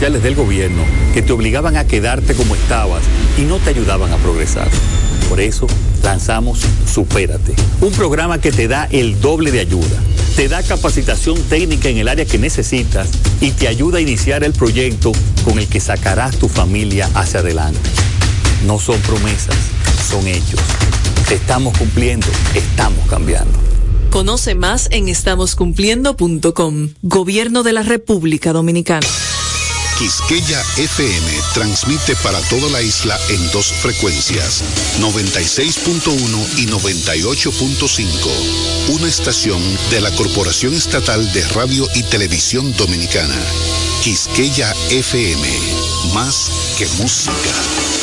sociales del gobierno que te obligaban a quedarte como estabas y no te ayudaban a progresar. Por eso lanzamos Supérate, un programa que te da el doble de ayuda, te da capacitación técnica en el área que necesitas y te ayuda a iniciar el proyecto con el que sacarás tu familia hacia adelante. No son promesas, son hechos. Estamos cumpliendo, estamos cambiando. Conoce más en estamoscumpliendo.com. Gobierno de la República Dominicana. Quisqueya FM transmite para toda la isla en dos frecuencias, 96.1 y 98.5. Una estación de la Corporación Estatal de Radio y Televisión Dominicana. Quisqueya FM, más que música.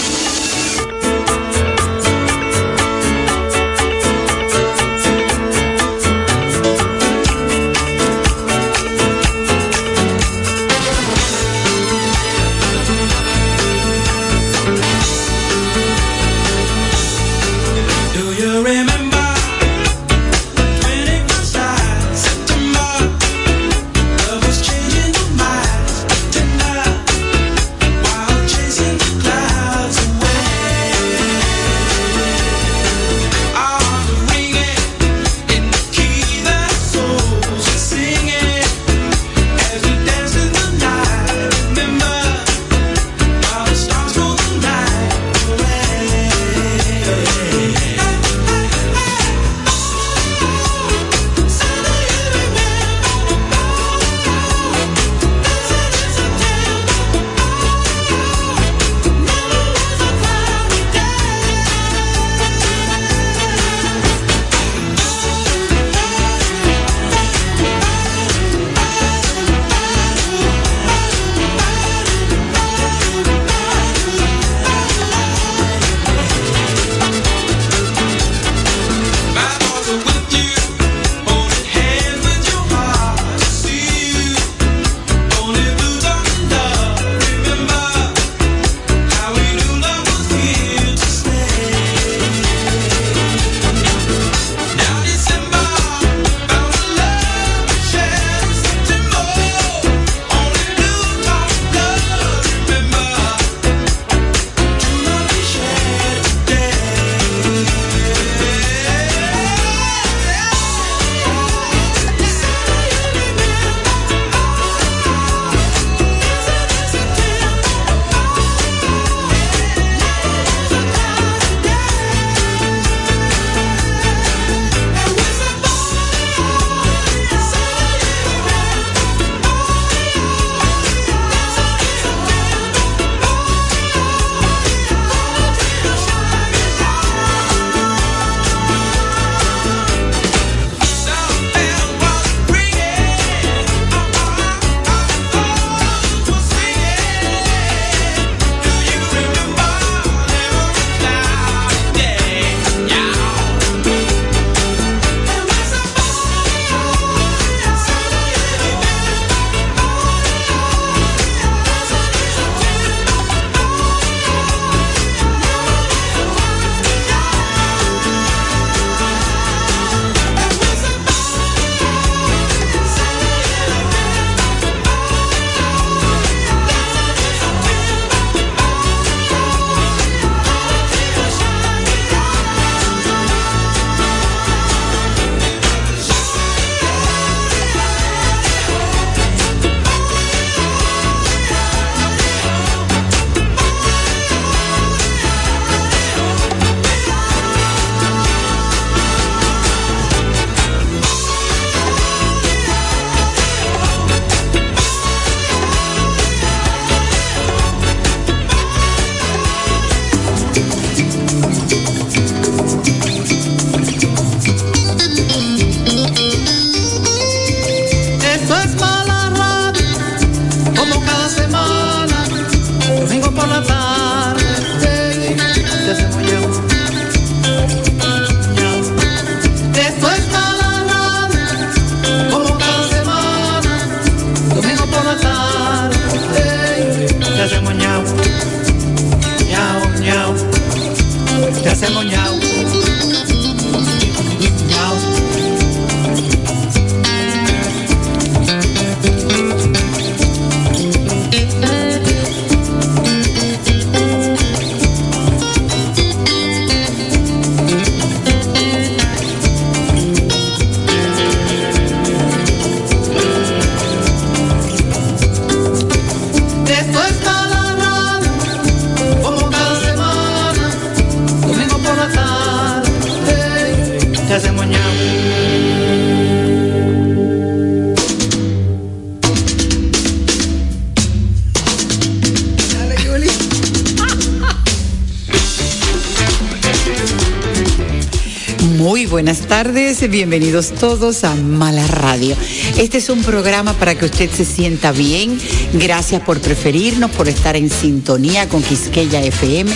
Bienvenidos todos a Mala Radio. Este es un programa para que usted se sienta bien. Gracias por preferirnos, por estar en sintonía con Quisqueya FM.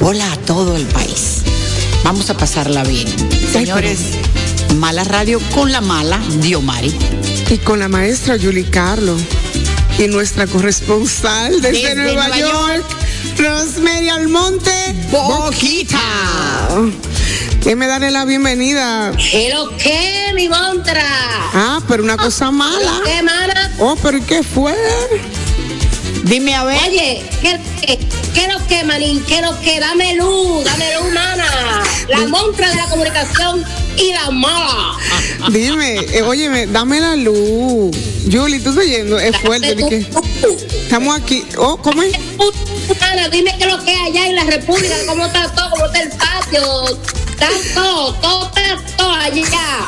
Hola a todo el país. Vamos a pasarla bien. Señores, Mala Radio con la mala Diomari. Y con la maestra Julie Carlo. Y nuestra corresponsal desde, Nueva, York, Rosemary Almonte Boquita. Me darle la bienvenida. ¿Pero qué, mi montra? Ah, pero una cosa mala. ¿Qué? Oh, pero ¿qué fue? Dime a ver. Oye, ¿qué, qué, qué lo que, manín? ¿Qué lo que? Dame luz, dame luz, mana. La montra de la comunicación y la mala. Dime, eh, óyeme, dame la luz. Julie, tú estás yendo, es fuerte. Estamos aquí. Oh, ¿cómo es? Mana, dime qué lo que hay allá en la República, cómo está todo, cómo está el patio. Está todo, todo está todo allá.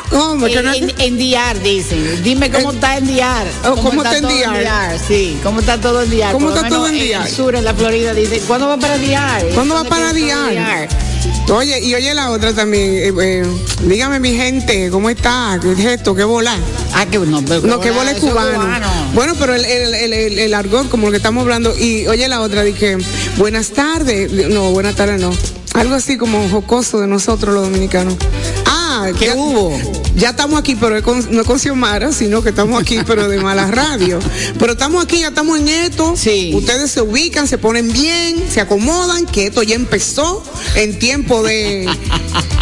¿Cómo? Que no- En, en DR, dicen. Dime cómo Eh, está en DR. oh, ¿cómo está en todo DR? Sí, cómo está todo en DR. ¿Cómo Por está todo menos en el DR? sur, en la Florida, dice, ¿cuándo va para DR? ¿Cuándo va ¿Cuándo para está DR? Oye, y oye la otra también. eh, eh, dígame, mi gente, ¿cómo está? ¿Qué es esto? ¿Qué bola? Ah, que no, pero No, que bola es eso es cubano. Bueno, pero el, el, el, el- el argot, como lo que estamos hablando. Y oye la otra, dije, buenas tardes. No, buenas tardes no. Algo así como jocoso de nosotros los dominicanos. ¿Qué ya- hubo? Ya estamos aquí, pero no es con Xiomara, sino que estamos aquí, pero de mala radio. Pero estamos aquí, ya estamos en esto. Sí. Ustedes se ubican, se ponen bien, se acomodan, que esto ya empezó en tiempo de.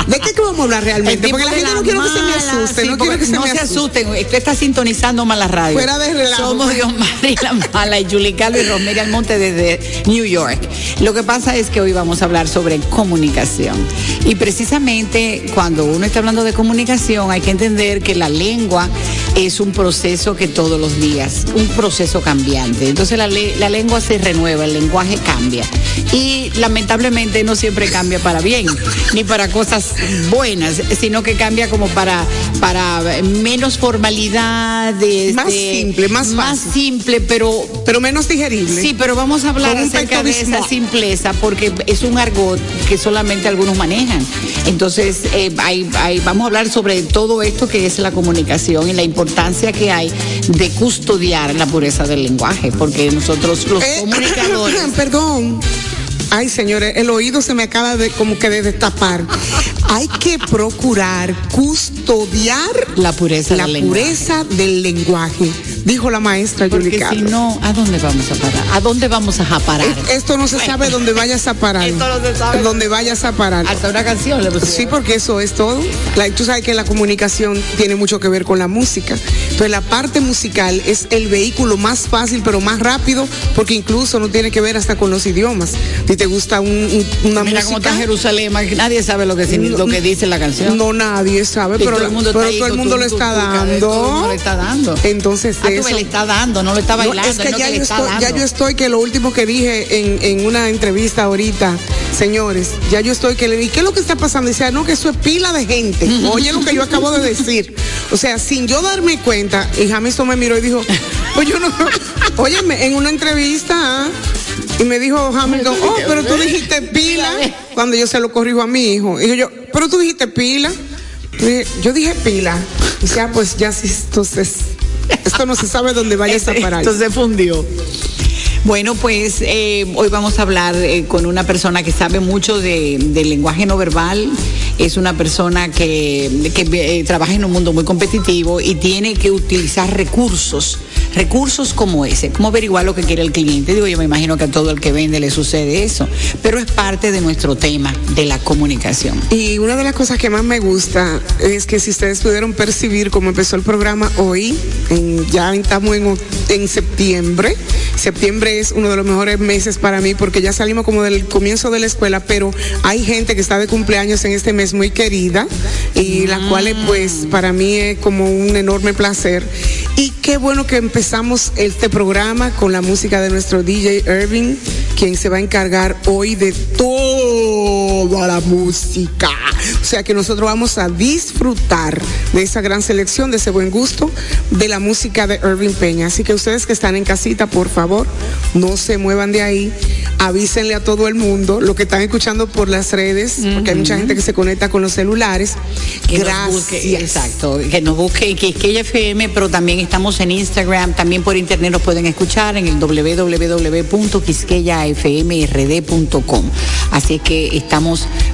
¿De qué que vamos a hablar realmente? Porque la gente no quiere que se me asuste, no quiere que se no me se asuste. asusten. Usted está sintonizando Mala Radio. Fuera de relajo. Somos Dios y la Mala y Julie Carlos y Rosemary Almonte desde New York. Lo que pasa es que hoy vamos a hablar sobre comunicación. Y precisamente cuando uno está hablando de comunicación hay que entender que la lengua es un proceso que todos los días, un proceso cambiante. Entonces la, le- la lengua se renueva, el lenguaje cambia. Y lamentablemente no siempre cambia para bien, ni para cosas buenas, sino que cambia como para, para menos formalidad. Más este, simple, más Más simple, pero Pero menos digerible. Sí, pero vamos a hablar acerca de esa simpleza porque es un argot que solamente algunos manejan. Entonces, eh, hay- hay- vamos a hablar sobre todo esto que es la comunicación y la importancia que hay de custodiar la pureza del lenguaje, porque nosotros los Eh, comunicadores... Perdón. Ay, señores, el oído se me acaba de como que de destapar. Hay que procurar custodiar La pureza la del lenguaje. pureza del lenguaje, dijo la maestra Julie Porque si Carlos. no, ¿a dónde vamos a parar? ¿A dónde vamos a parar? Es- Esto no se sabe dónde vayas a parar. Esto no se sabe. Dónde vayas a parar. Hasta una canción le pusieron. Sí, porque eso es todo. La- tú sabes que la comunicación tiene mucho que ver con la música. Entonces la parte musical es el vehículo más fácil, pero más rápido, porque incluso no tiene que ver hasta con los idiomas. Si te gusta un- un- una Mira música. está Jerusalén, nadie sabe lo que, lo que dice la canción. No nadie sabe, Y pero, todo el mundo pero todo el mundo lo está dando. mundo le está dando. Entonces, Ah, eso- le está dando, no le está No, bailando. es que no, ya, yo estoy, ya dando. yo estoy que lo último que dije en, en una entrevista ahorita, señores, ya yo estoy que le dije, ¿qué es lo que está pasando? Dice, "Ah, no, que eso es pila de gente. Oye lo que yo acabo de decir. O sea, sin yo darme cuenta, y Jamison me miró y dijo, pues yo no, óyeme, en una entrevista, y me dijo Hamilton, oh, pero tú dijiste pila, cuando yo se lo corrijo a mi hijo. Y yo, pero tú dijiste pila. Yo dije pila. Dice, ah, pues ya sí, entonces, esto no se sabe dónde vayas a parar. Entonces fundió. Bueno, pues eh, hoy vamos a hablar eh, con una persona que sabe mucho de, del lenguaje no verbal. Es una persona que, que, eh, trabaja en un mundo muy competitivo y tiene que utilizar recursos, recursos como ese, cómo averiguar lo que quiere el cliente. Digo, yo me imagino que a todo el que vende le sucede eso, pero es parte de nuestro tema de la comunicación. Y una de las cosas que más me gusta es que si ustedes pudieron percibir cómo empezó el programa hoy, en- ya estamos en, en septiembre. Septiembre es uno de los mejores meses para mí porque ya salimos como del comienzo de la escuela, pero hay gente que está de cumpleaños en este mes muy querida y las cuales pues para mí es como un enorme placer. Y qué bueno que empezamos este programa con la música de nuestro DJ Irving, quien se va a encargar hoy de toda la música. O sea que nosotros vamos a disfrutar de esa gran selección, de ese buen gusto, de la música de Irving Peña. Así que ustedes que están en casita, por favor, no se muevan de ahí. avísenle a todo el mundo, lo que están escuchando por las redes, porque hay mucha gente que se conecta con los celulares. Que nos Gracias. busque, exacto, que nos busque en Quisqueya FM, pero también estamos en Instagram, también por internet nos pueden escuchar en el www.quisqueyafmrd.com. Así que estamos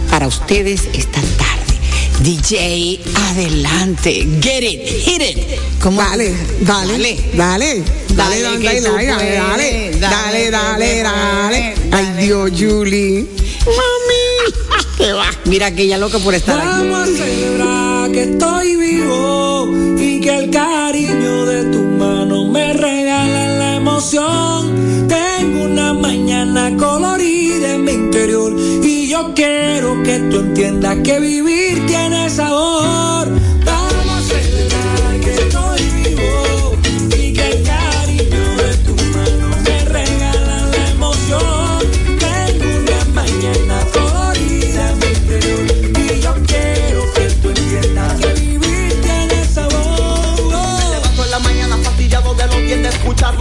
para ustedes esta tarde. DJ, adelante, get it, hit it. ¿Cómo? Dale, dale, dale, dale, dale, Dale, dale, dale, dale, Ay. Dios, Julie. Mami, qué va. Mira que ella loca por estar aquí. Vamos a celebrar que estoy vivo y que el cariño de tu mano me regala la emoción. Tengo una mañana colorida en mi interior quiero que tú entiendas que vivir tiene sabor.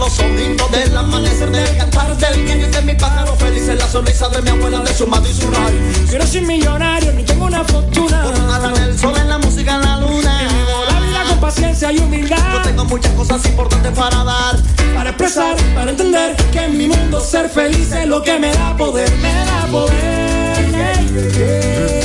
Los sonidos del amanecer del cantar del gallo y de mi pájaro felices la sonrisa de mi abuela de su madre y su radio Quiero ser millonario, ni tengo una fortuna. por en el sol en la música en la luna Vivo la vida con paciencia y yo humildad. tengo muchas cosas importantes para dar Para expresar, para entender que en mi mundo ser feliz es lo que me da poder, me da poder. Yeah, yeah, yeah.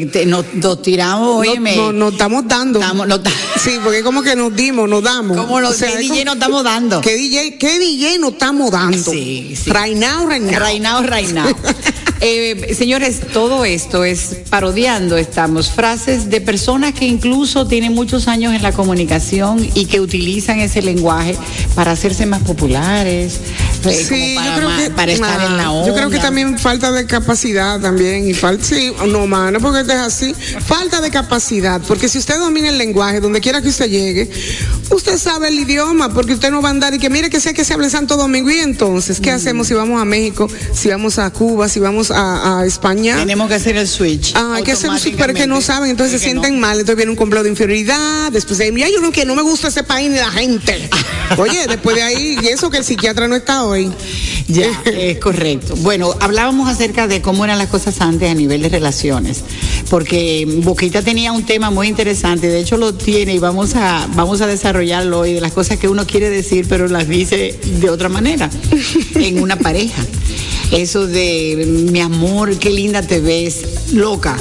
Que te- nos, nos tiramos, No, óyeme. no, nos estamos dando. Estamos- nos ta- Sí, porque como que nos dimos, nos damos. ¿Cómo nos- O sea, qué DJ como- nos estamos dando? ¿Qué DJ, qué DJ nos estamos dando? Sí, sí. Right now, right. Eh, señores, todo esto es parodiando, estamos, frases de personas que incluso tienen muchos años en la comunicación y que utilizan ese lenguaje para hacerse más populares, como Sí, para, yo creo ma- que para estar en la onda. Yo creo que también falta de capacidad también y falta sí, no mano, porque es así, falta de capacidad, porque si usted domina el lenguaje donde quiera que usted llegue, usted sabe el idioma, porque usted no va a andar y que mire que sé que se habla en Santo Domingo y entonces, Mm. ¿qué hacemos si vamos a México, si vamos a Cuba, si vamos a, a España? Tenemos que hacer el switch. Ah, hay que hacer un super que no saben, entonces se no. sienten mal, entonces viene un complot de inferioridad, después de mira, yo no que no me gusta ese país ni la gente. Oye, después de ahí, eso que el psiquiatra no está hoy. Ya, es correcto. Bueno, hablábamos acerca de cómo eran las cosas antes a nivel de relaciones, porque Boquita tenía un tema muy interesante, de hecho lo tiene y vamos a, vamos a desarrollarlo hoy, de las cosas que uno quiere decir, pero las dice de otra manera, en una pareja. Eso de, mi amor, qué linda te ves, loca.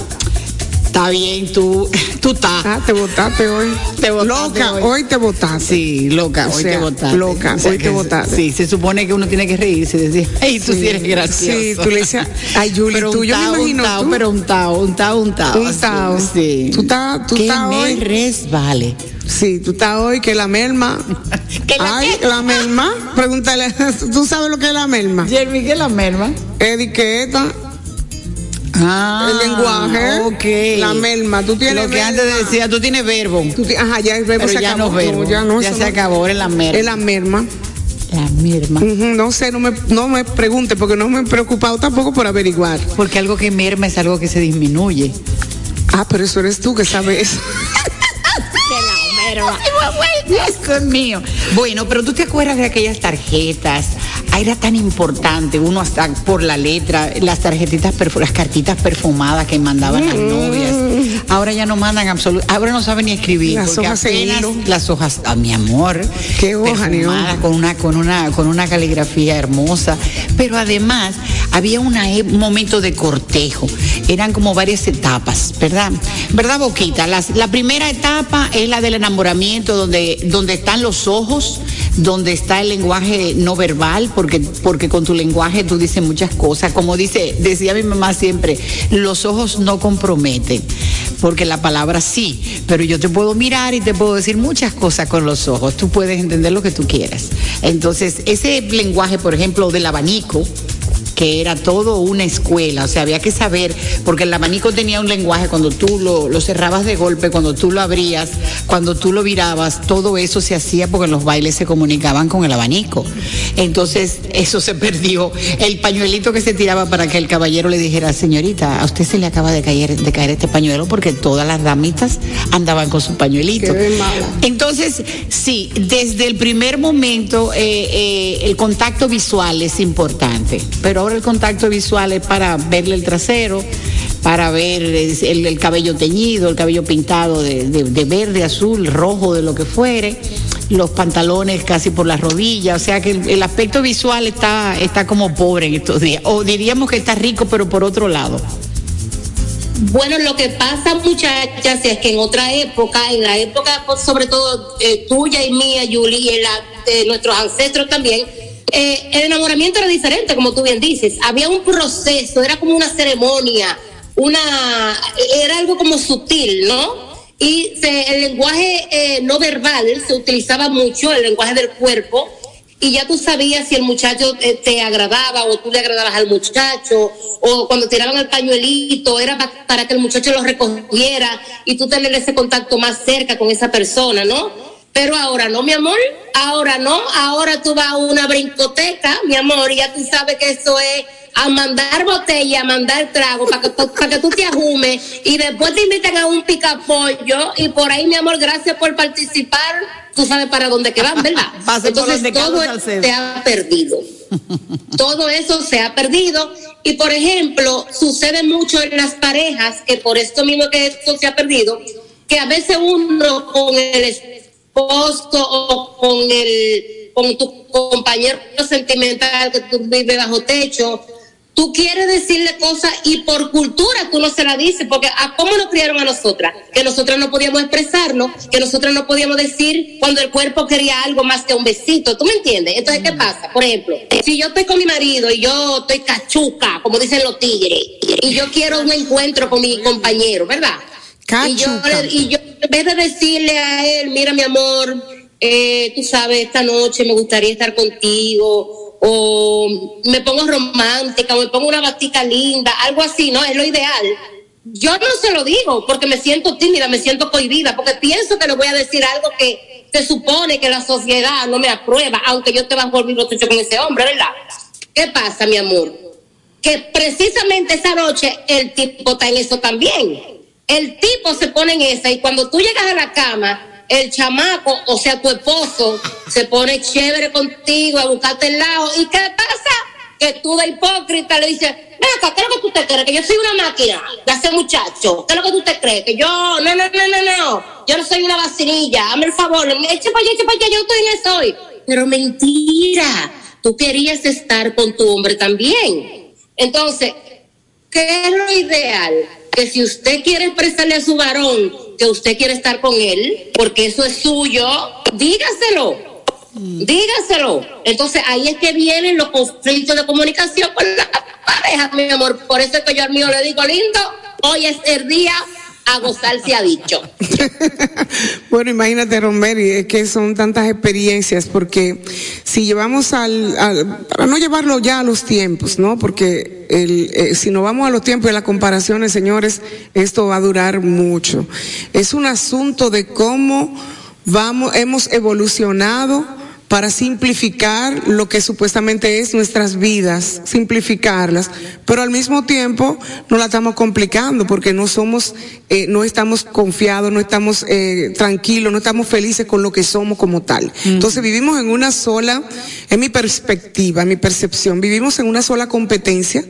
Está bien, tú, tú estás. Ah, te votaste hoy. Te botaste Loca, hoy. hoy. te votaste. Sí, loca, O hoy sea, te votaste. loca, hoy te votaste. Sí, se supone que uno tiene que reírse y decir, ay, tú sí, eres gracioso. Sí, tú le decías, ay, Julie, pero tú, yo me imagino tú. pero untao, untao, untao. Un tao. Sí. Tú estás, tú estás me hoy. resbale. Sí, tú estás hoy que la merma. ¿Que la Ay, qué? la merma. Pregúntale, ¿tú sabes lo que es la merma? Jeremy, ¿qué es la merma? Etiqueta, Ah, el lenguaje. ok. La merma. Tú tienes Lo que antes decía, tú tienes verbo. Tú ti- ajá, ya el verbo Pero se ya acabó. no verbo. ya no, Ya se no. acabó, es la merma. Es la merma. La merma. No sé, no me, no me pregunte porque no me he preocupado tampoco por averiguar. Porque algo que merma es algo que se disminuye. Ah, pero eso eres tú que sabes eso. Dios mío. Bueno, pero tú te acuerdas de aquellas tarjetas. Era tan importante, uno hasta por la letra, las tarjetitas, las cartitas perfumadas que mandaban las novias. Ahora ya no mandan absolutamente, ahora no saben ni escribir. Las porque hojas en apenas las hojas, ah, mi amor. Qué hoja, ni con una, con una, con una caligrafía hermosa. Pero además había una e- un momento de cortejo. Eran como varias etapas, ¿verdad? ¿Verdad, Boquita? Las- la primera etapa es la del enamoramiento, donde, donde están los ojos, donde está el lenguaje no verbal, porque, porque con tu lenguaje tú dices muchas cosas. Como dice, decía mi mamá siempre, los ojos no comprometen, porque la palabra sí, pero yo te puedo mirar y te puedo decir muchas cosas con los ojos. Tú puedes entender lo que tú quieras. Entonces, ese lenguaje, por ejemplo, del abanico, que era todo una escuela, o sea, había que saber, porque el abanico tenía un lenguaje, cuando tú lo, lo cerrabas de golpe, cuando tú lo abrías, cuando tú lo virabas, todo eso se hacía porque los bailes se comunicaban con el abanico. Entonces, eso se perdió. El pañuelito que se tiraba para que el caballero le dijera, señorita, a usted se le acaba de caer, de caer este pañuelo porque todas las damitas andaban con su pañuelito. Entonces, sí, desde el primer momento eh, eh, el contacto visual es importante, pero ahora el contacto visual es para verle el trasero, para ver eh, el, el cabello teñido, el cabello pintado de, de- de verde, azul, rojo, de lo que fuere, los pantalones casi por las rodillas, o sea que el, aspecto visual está, está como pobre en estos días, o diríamos que está rico, pero por otro lado. Bueno, lo que pasa, muchachas, es que en otra época, en la época pues, sobre todo eh, tuya y mía, Yuli, y la de nuestros ancestros también, eh, el enamoramiento era diferente, como tú bien dices. Había un proceso, era como una ceremonia, una, era algo como sutil, ¿no? Y se- el lenguaje eh, no verbal se utilizaba mucho, el lenguaje del cuerpo, y ya tú sabías si el muchacho eh, te agradaba o tú le agradabas al muchacho o cuando tiraban el pañuelito era pa- para que el muchacho lo recogiera y tú tener ese contacto más cerca con esa persona, ¿no? Pero ahora no, mi amor, ahora no, ahora tú vas a una brincoteca, mi amor, y ya tú sabes que eso es a mandar botella, a mandar trago, para que, para que tú te ajumes. Y después te invitan a un picapollo. Y por ahí, mi amor, gracias por participar, tú sabes para dónde que van, ¿verdad? Entonces todo se ha perdido. Todo eso se ha perdido. Y por ejemplo sucede mucho en las parejas que por esto mismo que esto se ha perdido, que a veces uno con el esposo o con el con tu compañero sentimental que tú vives bajo techo tú quieres decirle cosas y por cultura tú no se la dices, porque ¿a cómo nos criaron a nosotras? Que nosotras no podíamos expresarnos, que nosotras no podíamos decir cuando el cuerpo quería algo más que un besito, ¿tú me entiendes? Entonces, ¿qué pasa? Por ejemplo, si yo estoy con mi marido y yo estoy cachuca, como dicen los tigres, y yo quiero un encuentro con mi compañero, ¿verdad? Y yo, y yo, en vez de decirle a él, mira mi amor, eh, tú sabes, esta noche me gustaría estar contigo, o me pongo romántica, o me pongo una batica linda, algo así, ¿no? Es lo ideal. Yo no se lo digo porque me siento tímida, me siento cohibida, porque pienso que le voy a decir algo que se supone que la sociedad no me aprueba, aunque yo te vas a volver con ese hombre, ¿verdad? ¿Qué pasa, mi amor? Que precisamente esa noche el tipo está en eso también. El tipo se pone en esa y cuando tú llegas a la cama, el chamaco, o sea, tu esposo, se pone chévere contigo a buscarte el lado. ¿Y qué pasa? Que tú de hipócrita le dices, venga, ¿qué es lo que tú te crees? Que yo soy una máquina de hacer muchacho. ¿Qué es lo que tú te crees? Que yo, no, no, no, no, no. Yo no soy una vacinilla. Hazme el favor, eche para allá, eche para allá, yo estoy en eso hoy. Pero mentira. Tú querías estar con tu hombre también. Entonces, ¿qué es lo ideal? Que si usted quiere expresarle a su varón que usted quiere estar con él, porque eso es suyo, dígaselo. Dígaselo. Entonces ahí es que vienen los conflictos de comunicación con la pareja, mi amor. Por eso es que yo al mío le digo, lindo, hoy es el día a gozar se ha dicho. bueno, imagínate, Romeri, es que son tantas experiencias, porque si llevamos al, para no llevarlo ya a los tiempos, ¿no? Porque el, eh, si no vamos a los tiempos de las comparaciones, señores, esto va a durar mucho. Es un asunto de cómo vamos, hemos evolucionado para simplificar lo que supuestamente es nuestras vidas, simplificarlas, pero al mismo tiempo no la estamos complicando porque no somos, eh, no estamos confiados, no estamos eh, tranquilos, no estamos felices con lo que somos como tal. Entonces vivimos en una sola, en mi perspectiva, en mi percepción, vivimos en una sola competencia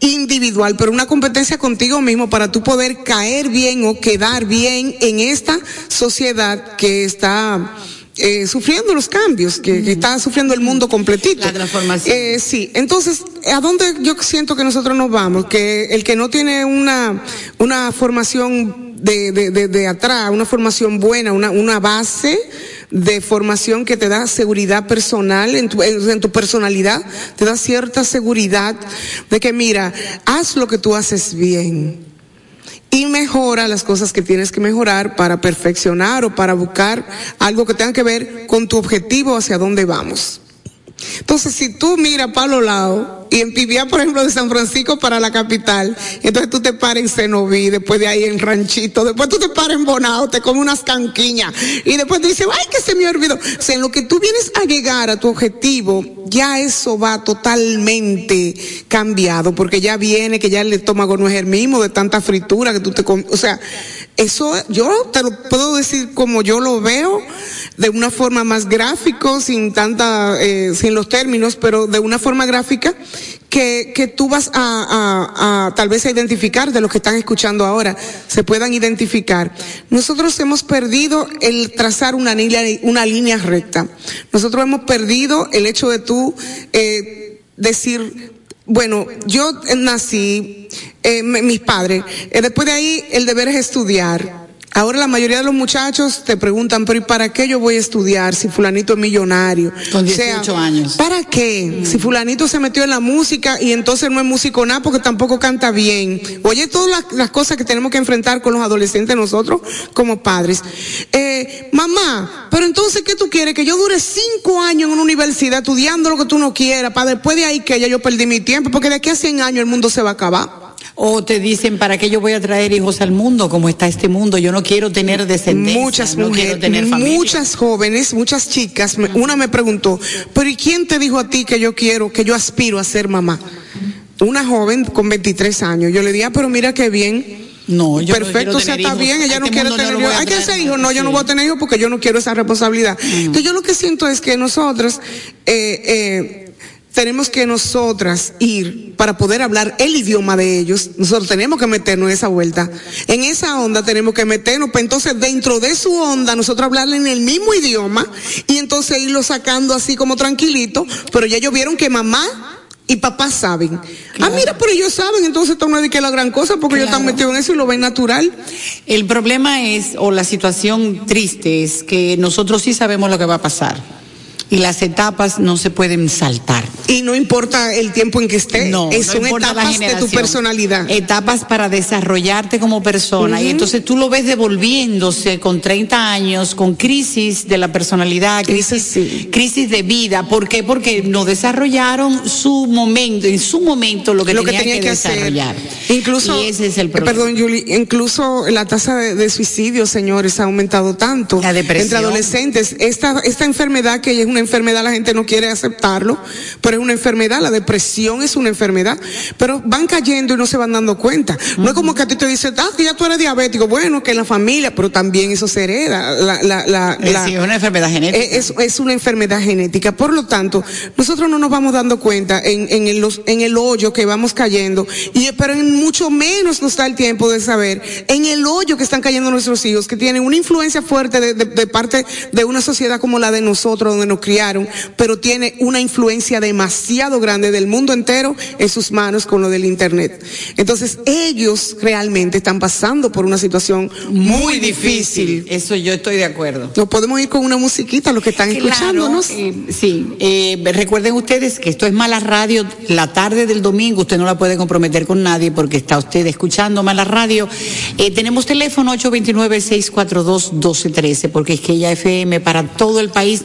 individual, pero una competencia contigo mismo para tú poder caer bien o quedar bien en esta sociedad que está eh, sufriendo los cambios que, está sufriendo el mundo completito. La transformación. Eh, sí, entonces, ¿a dónde yo siento que nosotros nos vamos? Que el que no tiene una, una formación de, de, de, atrás, una formación buena, una, una base de formación que te da seguridad personal en tu, en tu personalidad, te da cierta seguridad de que mira, haz lo que tú haces bien y mejora las cosas que tienes que mejorar para perfeccionar o para buscar algo que tenga que ver con tu objetivo hacia dónde vamos. Entonces, si tú miras para los lados y en por ejemplo, de San Francisco para la capital, entonces tú te paras en Cenoví, después de ahí en Ranchito, después tú te paras en Bonao, te comes unas canquiñas y después te dices, ay, que se me olvidó. O sea, en lo que tú vienes a llegar a tu objetivo, ya eso va totalmente cambiado, porque ya viene que ya el estómago no es el mismo de tanta fritura que tú te comes. O sea, eso yo te lo puedo decir como yo lo veo, de una forma más gráfico, sin tanta, eh, los términos, pero de una forma gráfica que, que tú vas a, a, a, tal vez a identificar de los que están escuchando ahora, se puedan identificar. Nosotros hemos perdido el trazar una línea, una línea recta. Nosotros hemos perdido el hecho de tú eh, decir, bueno, yo nací, eh, mis padres, eh, después de ahí el deber es estudiar. Ahora la mayoría de los muchachos te preguntan, pero ¿y para qué yo voy a estudiar si fulanito es millonario? Con 18 años. ¿Para qué? Si fulanito se metió en la música y entonces no es músico nada porque tampoco canta bien. Oye, todas las, las, cosas que tenemos que enfrentar con los adolescentes nosotros como padres. Eh, mamá, pero entonces, ¿qué tú quieres? Que yo dure cinco años en una universidad estudiando lo que tú no quieras, para después de ahí que ya yo perdí mi tiempo, porque de aquí a 100 años el mundo se va a acabar. O te dicen, ¿para qué yo voy a traer hijos al mundo? como está este mundo? Yo no quiero tener descendencia. Muchas no mujeres, tener muchas jóvenes, muchas chicas. Una me preguntó, ¿pero y quién te dijo a ti que yo quiero, que yo aspiro a ser mamá? Una joven con 23 años. Yo le dije, ah, pero mira qué bien. No, yo Perfecto, no o sea, está hijos. bien, ella A no este quiere tener no hijos. Hay que hacer hijos. No, yo no voy a tener hijos porque yo no quiero esa responsabilidad. Entonces, yo lo que siento es que nosotros, eh, eh, tenemos que nosotras ir para poder hablar el idioma de ellos. Nosotros tenemos que meternos en esa vuelta. En esa onda tenemos que meternos. Pues entonces, dentro de su onda, nosotros hablarle en el mismo idioma y entonces irlo sacando así como tranquilito. Pero ya ellos vieron que mamá y papás saben. Ah, mira, pero ellos saben, entonces esto no es de que la gran cosa porque ellos están metidos en eso y lo ven natural. El problema es, o la situación triste es que nosotros sí sabemos lo que va a pasar y las etapas no se pueden saltar. Y no importa el tiempo en que esté, No, es- no son etapas de tu personalidad. Etapas para desarrollarte como persona. Y entonces tú lo ves devolviéndose con 30 años, con crisis de la personalidad, crisis, crisis de vida. ¿Por qué? Porque no desarrollaron su momento, en su momento lo que, lo que tenía que, desarrollar. Incluso, y ese es el problema. perdón, Julie, incluso la tasa de, de suicidio, señores, ha aumentado tanto La depresión. entre adolescentes. Esta, esta enfermedad, que es una enfermedad, la gente no quiere aceptarlo, pero es una enfermedad, la depresión es una enfermedad, pero van cayendo y no se van dando cuenta. No es como que a ti te dicen, ah, que ya tú eres diabético, bueno, que en la familia, pero también eso se hereda. La, la, la, la- sí, es una enfermedad genética. Es, es una enfermedad genética. Por lo tanto, nosotros no nos vamos dando cuenta en, en, el, los- en el hoyo que vamos cayendo, y, pero en mucho menos nos da el tiempo de saber en el hoyo que están cayendo nuestros hijos, que tienen una influencia fuerte de, de- de parte de una sociedad como la de nosotros, donde nos criaron, pero tiene una influencia demasiado grande del mundo entero en sus manos con lo del Internet. Entonces, ellos realmente están pasando por una situación muy, difícil. Eso yo estoy de acuerdo. Nos podemos ir con una musiquita, los que están escuchándonos. Eh, sí, eh, recuerden ustedes que esto es Mala Radio. La tarde del domingo usted no la puede comprometer con nadie porque está usted escuchando Mala Radio. Eh, tenemos teléfono 829-642-1213 porque es que ella FM para todo el país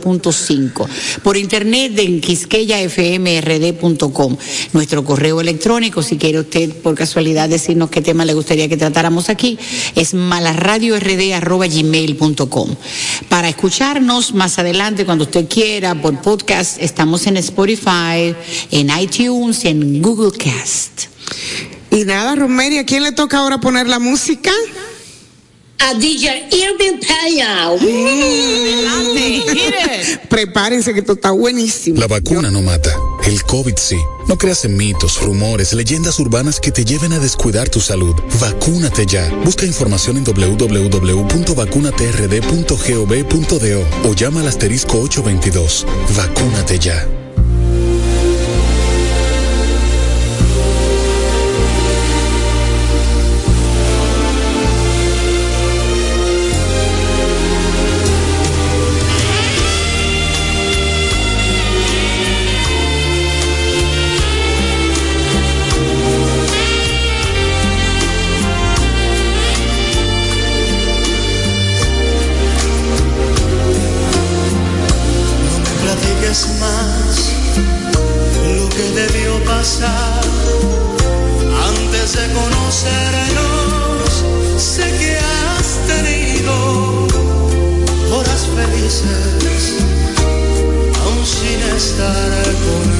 98.5. Por internet en quisqueyafmrd.com. Nuestro correo electrónico, si quiere usted por casualidad decirnos qué tema le gustaría que tratáramos aquí, es malaradiord.gmail.com. Para escucharnos más adelante, cuando usted quiera, por podcast, estamos en Spotify, en iTunes en Google Cast. Y nada, Romery, ¿a quién le toca ahora poner la música? A DJ Irving Peña. Prepárense que esto está buenísimo. La vacuna no mata, el COVID sí. No creas en mitos, rumores, leyendas urbanas que te lleven a descuidar tu salud. Vacúnate ya. Busca información en www.vacunatrd.gov.do o llama al asterisco 822. Vacúnate ya. vez más lo que debió pasar antes de conocernos. Sé que has tenido horas felices aún sin estar con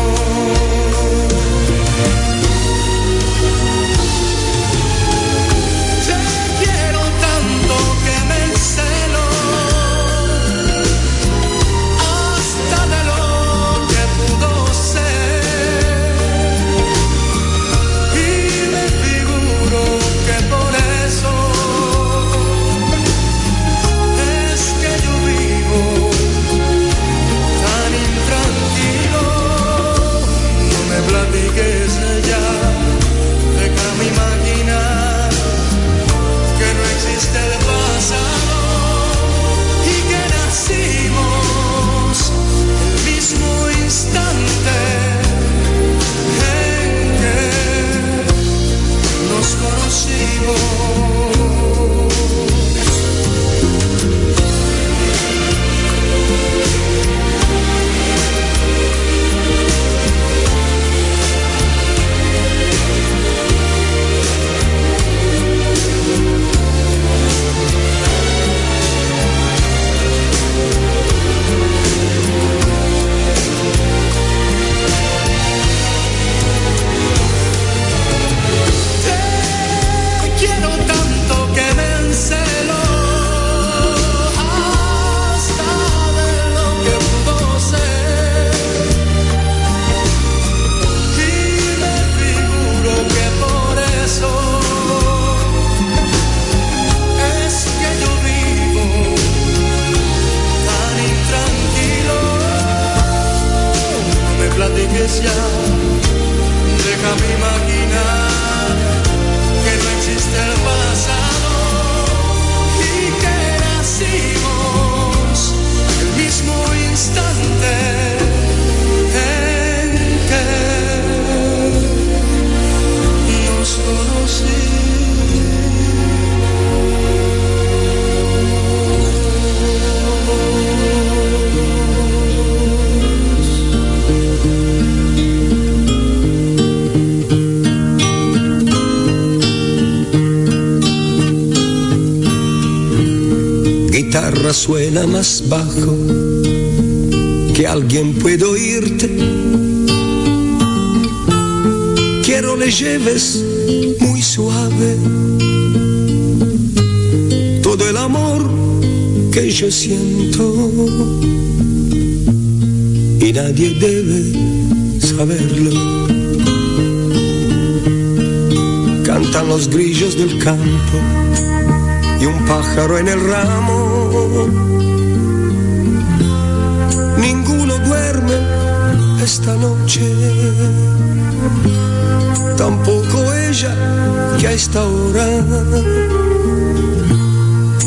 you. déjame imaginar. Guitarra suena más bajo, que alguien puede oírte. Quiero le lleves muy suave todo el amor que yo siento y nadie debe saberlo. Cantan los grillos del campo y un pájaro en el ramo. Ninguno duerme esta noche, tampoco ella que a esta hora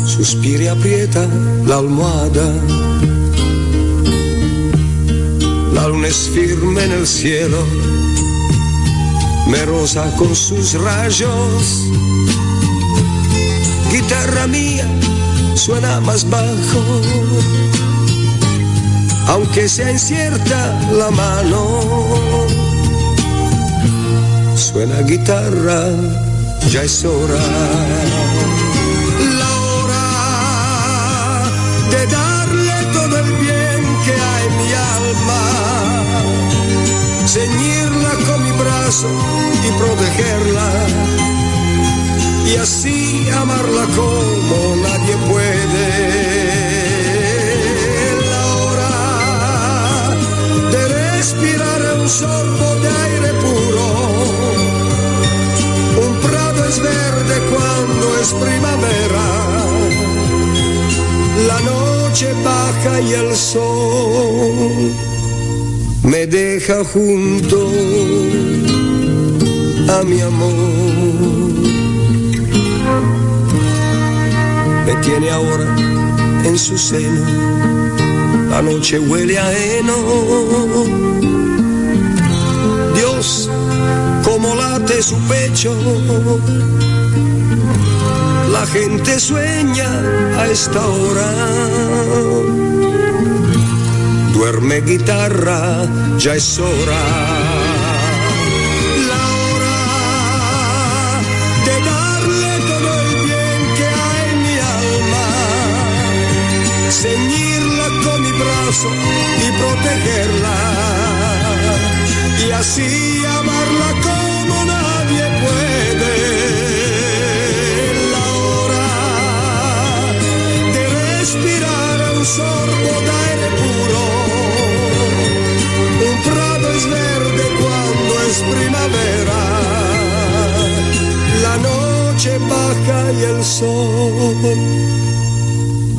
suspira aprieta la almohada. La luna es firme en el cielo, me rosa con sus rayos. Guitarra mía suena más bajo, aunque sea incierta la mano. Suena guitarra, ya es hora. La hora de darle todo el bien que hay en mi alma, ceñirla con mi brazo y protegerla, y así amarla como nadie puede. La hora de respirar un sorbo de aire puro, un prado es verde cuando es primavera la noche baja y el sol me deja junto a mi amor. Me tiene ahora en su seno, la noche huele a heno. Dios, como late su pecho la gente sueña a esta hora. Duerme guitarra, ya es hora. Y protegerla. Y así amarla como nadie puede. respirar un sorbo de aire puro. Un prado es verde cuando es primavera. La noche baja y el sol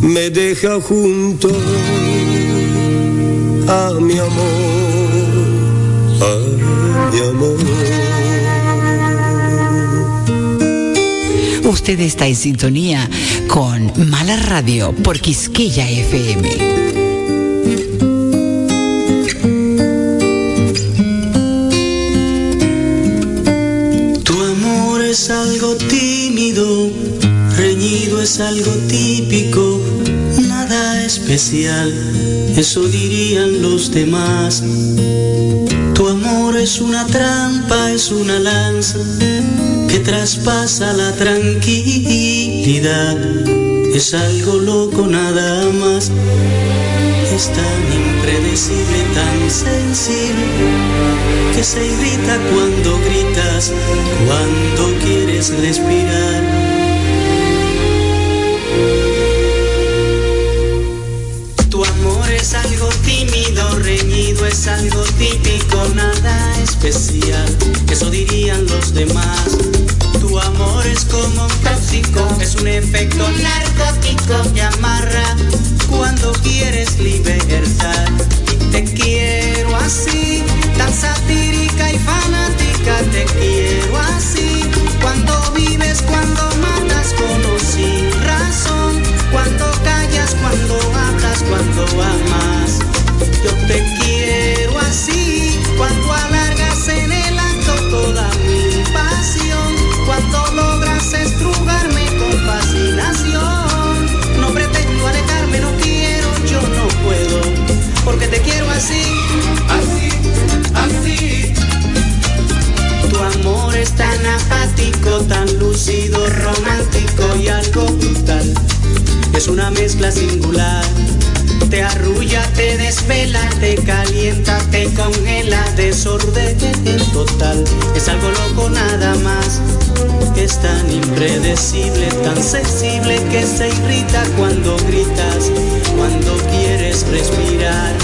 me deja junto a mi amor, a mi amor. Usted está en sintonía con Mala Radio por Quisqueya FM. Tu amor es algo tímido, reñido es algo típico, especial, eso dirían los demás. Tu amor es una trampa, es una lanza que traspasa la tranquilidad. Es algo loco nada más. Es tan impredecible, tan sensible, que se irrita cuando gritas, cuando quieres respirar. Efecto narcótico que mezcla singular. Te arrulla, te desvela, te calienta, te congela, desorden total. Es algo loco nada más. Es tan impredecible, tan sensible que se irrita cuando gritas, cuando quieres respirar.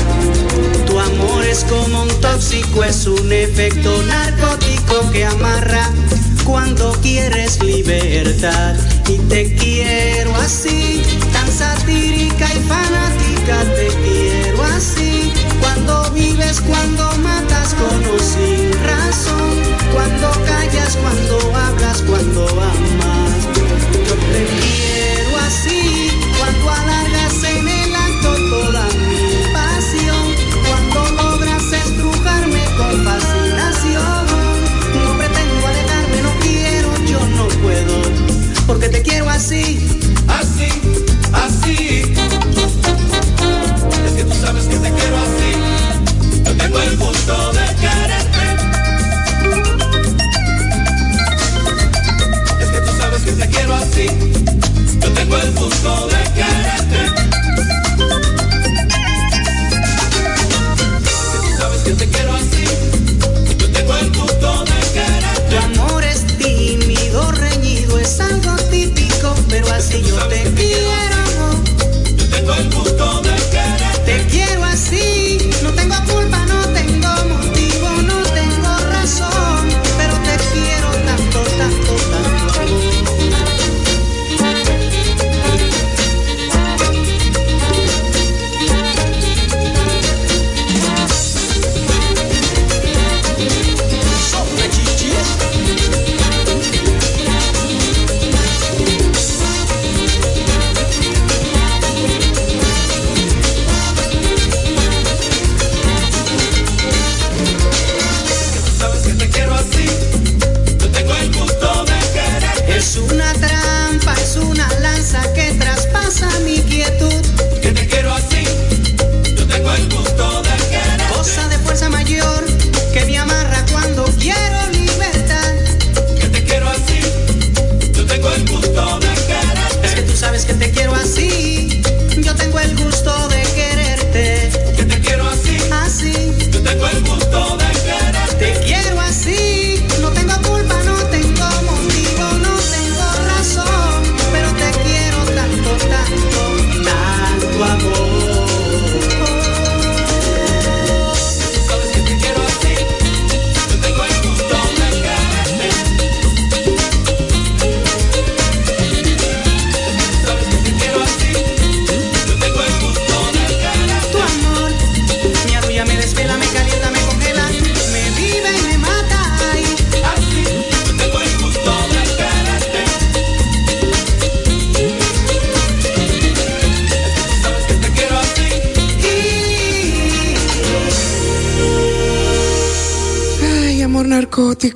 Tu amor es como un tóxico, es un efecto narcótico que amarra cuando quieres libertad. Y te quiero así, satírica y fanática, te quiero así. Cuando vives, cuando matas con o sin razón, cuando callas, cuando hablas, cuando amas. todo el mundo de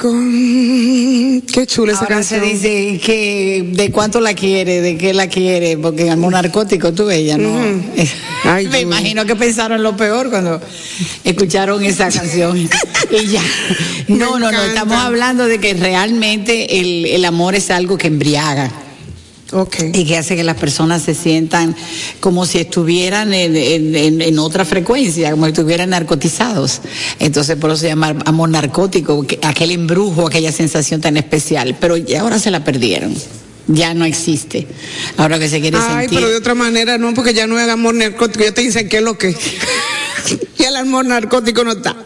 Mm, Qué chula esa Ahora se canción. dice que de cuánto la quiere, de qué la quiere, porque en amor narcótico tú ella no. Me imagino que pensaron lo peor cuando escucharon esa canción. y ya. No, no, no, estamos hablando de que realmente el, el amor es algo que embriaga. Y que hace que las personas se sientan como si estuvieran en, en- otra frecuencia, como si estuvieran narcotizados. Entonces, por eso se llama amor narcótico, que- aquel embrujo, aquella sensación tan especial. Pero ya ahora se la perdieron. Ya no existe. Ahora que se quiere Ay, sentir. pero de otra manera no, porque ya no es amor narcótico. Ya te dicen qué es lo que. ya el amor narcótico no está.